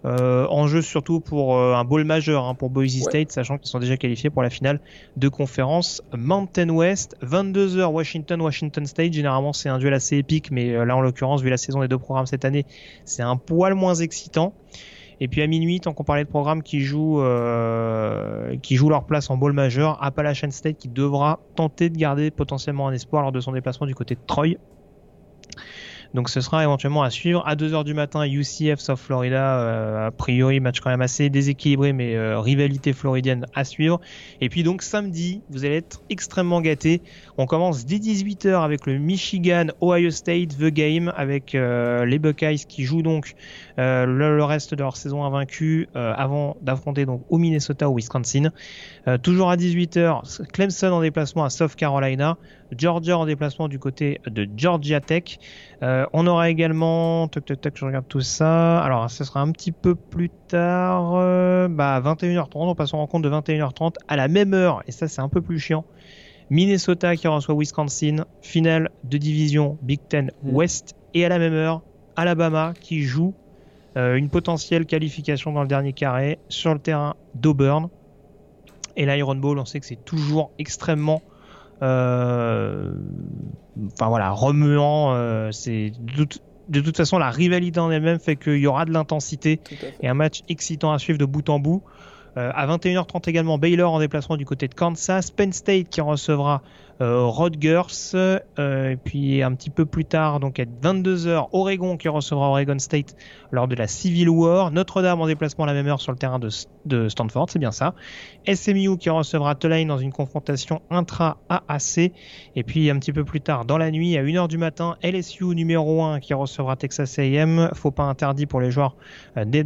Euh, enjeu surtout pour euh, un bowl majeur hein, pour Boise State, sachant qu'ils sont déjà qualifiés pour la finale de conférence Mountain West. 22h Washington, Washington State. Généralement, c'est un duel assez épique, mais euh, là, en l'occurrence, vu la saison des deux programmes cette année, c'est un poil moins excitant. Et puis à minuit, tant qu'on parlait de programmes qui jouent, euh, qui jouent leur place en bowl majeur, Appalachian State qui devra tenter de garder potentiellement un espoir lors de son déplacement du côté de Troy. Donc ce sera éventuellement à suivre. À 2h du matin, UCF South Florida, euh, a priori match quand même assez déséquilibré, mais euh, rivalité floridienne à suivre. Et puis donc samedi, vous allez être extrêmement gâtés. On commence dès 18h avec le Michigan Ohio State The Game, avec euh, les Buckeyes qui jouent donc le, reste de leur saison invaincue avant d'affronter donc au Minnesota ou Wisconsin. toujours à 18h, Clemson en déplacement à South Carolina. Georgia en déplacement du côté de Georgia Tech. Euh, on aura également, tac tac tac, je regarde tout ça. Alors, ce sera un petit peu plus tard, euh, bah 21h30. On passe en rencontre de 21h30 à la même heure, et ça c'est un peu plus chiant. Minnesota qui reçoit Wisconsin, finale de division Big Ten. West, et à la même heure, Alabama qui joue euh, une potentielle qualification dans le dernier carré sur le terrain d'Auburn. Et l'Iron Bowl, on sait que c'est toujours extrêmement euh, enfin voilà, remuant. Euh, c'est de, toute façon la rivalité en elle-même fait qu'il y aura de l'intensité et un match excitant à suivre de bout en bout. à 21h30 également, Baylor en déplacement du côté de Kansas. Penn State qui recevra euh, Rutgers. Euh, et puis un petit peu plus tard, donc à 22h, Oregon qui recevra Oregon State lors de la Civil War. Notre-Dame en déplacement à la même heure sur le terrain de, Stanford, c'est bien ça. SMU qui recevra Tulane dans une confrontation intra-AAC. Et puis un petit peu plus tard, dans la nuit, à 1h du matin, LSU numéro 1 qui recevra Texas A&M. Faut pas interdit pour les joueurs euh, des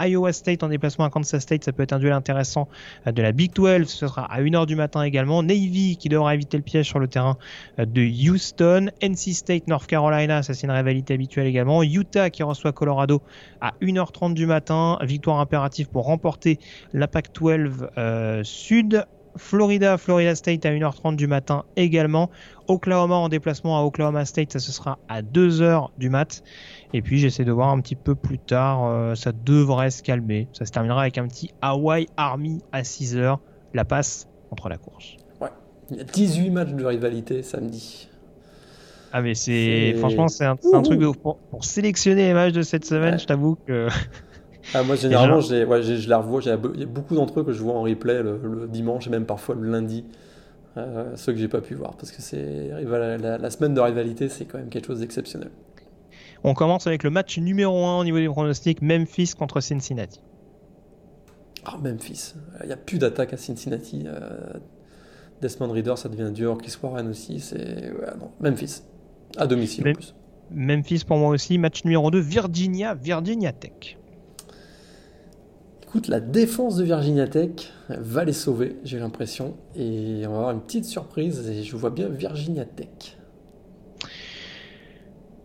Iowa State en déplacement à Kansas State, ça peut être un duel intéressant de la Big 12. Ce sera à 1h du matin également. Navy qui devra éviter le piège sur le terrain euh, de Houston. NC State, North Carolina, ça c'est une rivalité habituelle également. Utah qui reçoit Colorado à 1h30 du matin. Victoire impérative pour remporter la Pac-12 euh, Sud. Florida, Florida State à 1h30 du matin également. Oklahoma en déplacement à Oklahoma State, ça ce sera à 2h du mat. Et puis j'essaie de voir un petit peu plus tard, euh, ça devrait se calmer. Ça se terminera avec un petit Hawaii Army à 6h, la passe contre la course. Il y a 18 matchs de rivalité samedi. Ah mais c'est franchement c'est un, truc pour, sélectionner les matchs de cette semaine, je t'avoue que ah, moi généralement je la revois, il y a beaucoup d'entre eux que je vois en replay le, dimanche et même parfois le lundi. Euh, ceux que j'ai pas pu voir parce que c'est la, semaine de rivalité c'est quand même quelque chose d'exceptionnel. On commence avec le match numéro 1 au niveau des pronostics, Memphis contre Cincinnati. Ah Memphis, il n'y a plus d'attaque à Cincinnati. Euh, Desmond Reader, ça devient dur. Chris Warren aussi, c'est. non. Memphis. À domicile en plus. Memphis pour moi aussi. Match numéro 2, Virginia, Virginia Tech. Écoute, la défense de Virginia Tech va les sauver, j'ai l'impression. Et on va avoir une petite surprise. Et je vois bien Virginia Tech.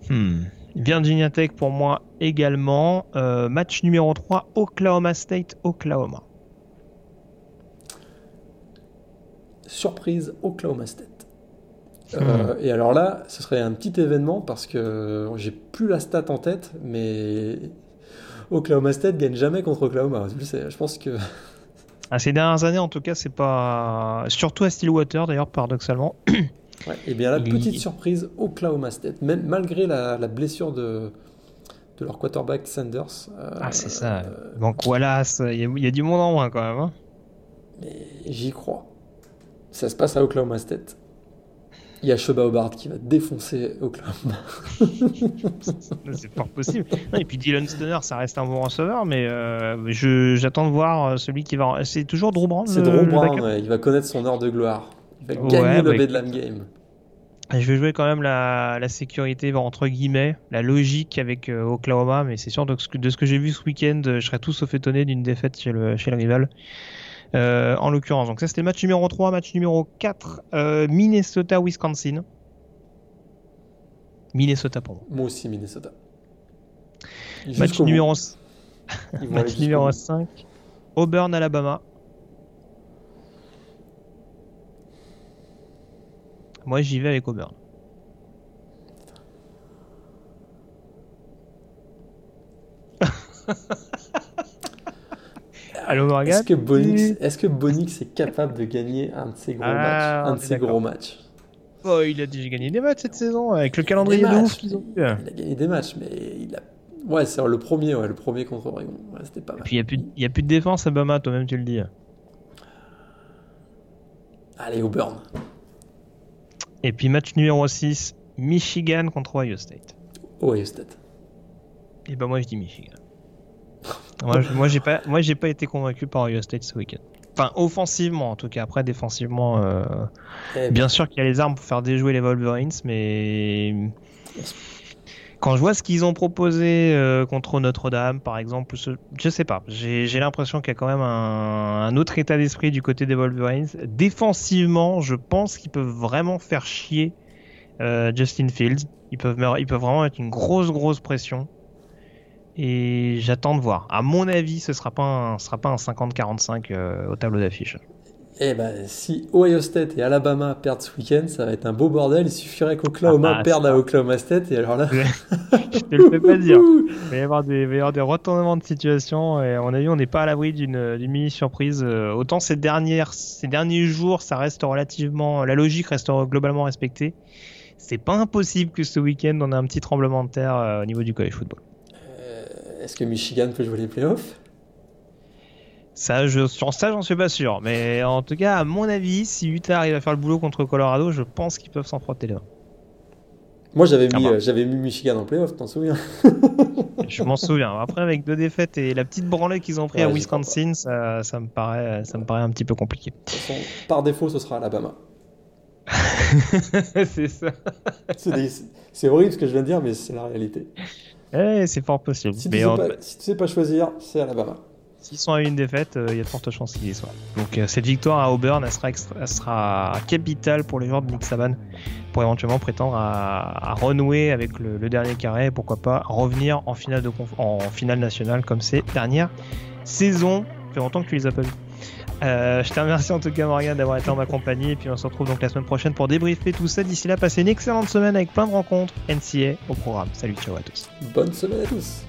Hmm. Virginia Tech pour moi également. Euh, match numéro 3, Oklahoma State, Oklahoma. Surprise Oklahoma State. Euh, et alors là, ce serait un petit événement parce que j'ai plus la stat en tête, mais Oklahoma State gagne jamais contre Oklahoma. Je pense que. À ces dernières années, en tout cas, c'est pas. Surtout à Stillwater, d'ailleurs, paradoxalement. et bien là, petite surprise, Oklahoma State. Même malgré la, blessure de, de leur quarterback Sanders. Euh, ah, c'est ça. Donc voilà, il y, a du monde en moins quand même. Hein. J'y crois. Ça se passe à Oklahoma State. Il y a Hobart qui va défoncer Oklahoma. c'est fort possible. et puis Dylan Stoner, ça reste un bon receveur, mais euh, j'attends de voir euh, celui qui va. C'est toujours Drew Brown. C'est Drew Brown, il va connaître son heure de gloire. Il va gagner le Bedlam Game. Je vais jouer quand même la, sécurité, entre guillemets, la logique avec euh, Oklahoma, mais c'est sûr de, de ce que j'ai vu ce week-end, je serais tout sauf étonné d'une défaite chez le, chez le rival. Euh, en l'occurrence. Donc ça c'était match numéro 3, match numéro 4, euh, Minnesota-Wisconsin. Minnesota pour moi. Moi aussi Minnesota. match numéro, match numéro 5, Auburn, Alabama. Moi j'y vais avec Auburn. Est-ce que, Bonix, est que Bonix est capable de gagner un de ses gros ah, matchs Un de ses gros matchs? Oh, il a déjà gagné des matchs cette saison avec le calendrier de ouf ont Il a gagné des matchs, mais il a. Ouais, c'est le premier, ouais, le premier contre Oregon. c'était pas mal. Et puis il n'y a, a, plus de défense à Bama, toi-même tu le dis. Allez, Auburn. Et puis match numéro 6, Michigan contre Ohio State. Ohio State. Et ben moi je dis Michigan moi, j'ai pas, moi, j'ai pas été convaincu par Ohio State ce week-end. Enfin, offensivement, en tout cas. Après, défensivement, euh, eh bien ben. sûr qu'il y a les armes pour faire déjouer les Wolverines, mais quand je vois ce qu'ils ont proposé euh, contre Notre-Dame, par exemple, je sais pas. J'ai l'impression qu'il y a quand même un, autre état d'esprit du côté des Wolverines. Défensivement, je pense qu'ils peuvent vraiment faire chier euh, Justin Fields. Ils peuvent, ils peuvent vraiment mettre une grosse, grosse pression et j'attends de voir. À mon avis, ce sera pas un, sera pas un 50-45 euh, au tableau d'affiche. Eh ben, si Ohio State et Alabama perdent ce week-end, ça va être un beau bordel. Il suffirait qu'Oklahoma ah, bah, perde à Oklahoma State et alors là. Je te le fais pas dire. Il va y avoir des, va y avoir des retournements de situation et à mon avis, on n'est pas à l'abri d'une mini surprise. Euh, autant ces dernières, ces derniers jours, ça reste relativement, la logique reste globalement respectée. C'est pas impossible que ce week-end on ait un petit tremblement de terre euh, au niveau du college football. Est-ce que Michigan peut jouer les playoffs? Ça, je, sur ça, j'en suis pas sûr. Mais en tout cas, à mon avis, si Utah arrive à faire le boulot contre Colorado, je pense qu'ils peuvent s'en frotter les mains. Moi, j'avais mis, Ah bah. euh, j'avais mis Michigan en playoff, t'en souviens? Je m'en souviens. Après, avec deux défaites et la petite branlée qu'ils ont pris Ouais, à Wisconsin, ça, ça me paraît, ça me paraît un petit peu compliqué. Façon, par défaut, ce sera Alabama. c'est ça. C'est horrible ce que je viens de dire, mais c'est la réalité. Eh, c'est fort possible. Si tu, sais en- pas, si tu sais pas choisir, c'est Alabama. S'ils sont à une défaite, euh, il y a de fortes chances qu'ils y soient. Donc euh, cette victoire à Auburn, elle sera, extra- elle sera capitale pour les joueurs de Nick Saban pour éventuellement prétendre à, à renouer avec le, le dernier carré et pourquoi pas revenir en finale, de conf- en finale nationale comme ces dernières saisons. Ça fait longtemps que tu les as pas vus. Euh, je te remercie en tout cas Morgan d'avoir été en ma compagnie et puis on se retrouve donc la semaine prochaine pour débriefer tout ça. D'ici là, passez une excellente semaine avec plein de rencontres NCA au programme. Salut, ciao à tous. Bonne semaine à tous.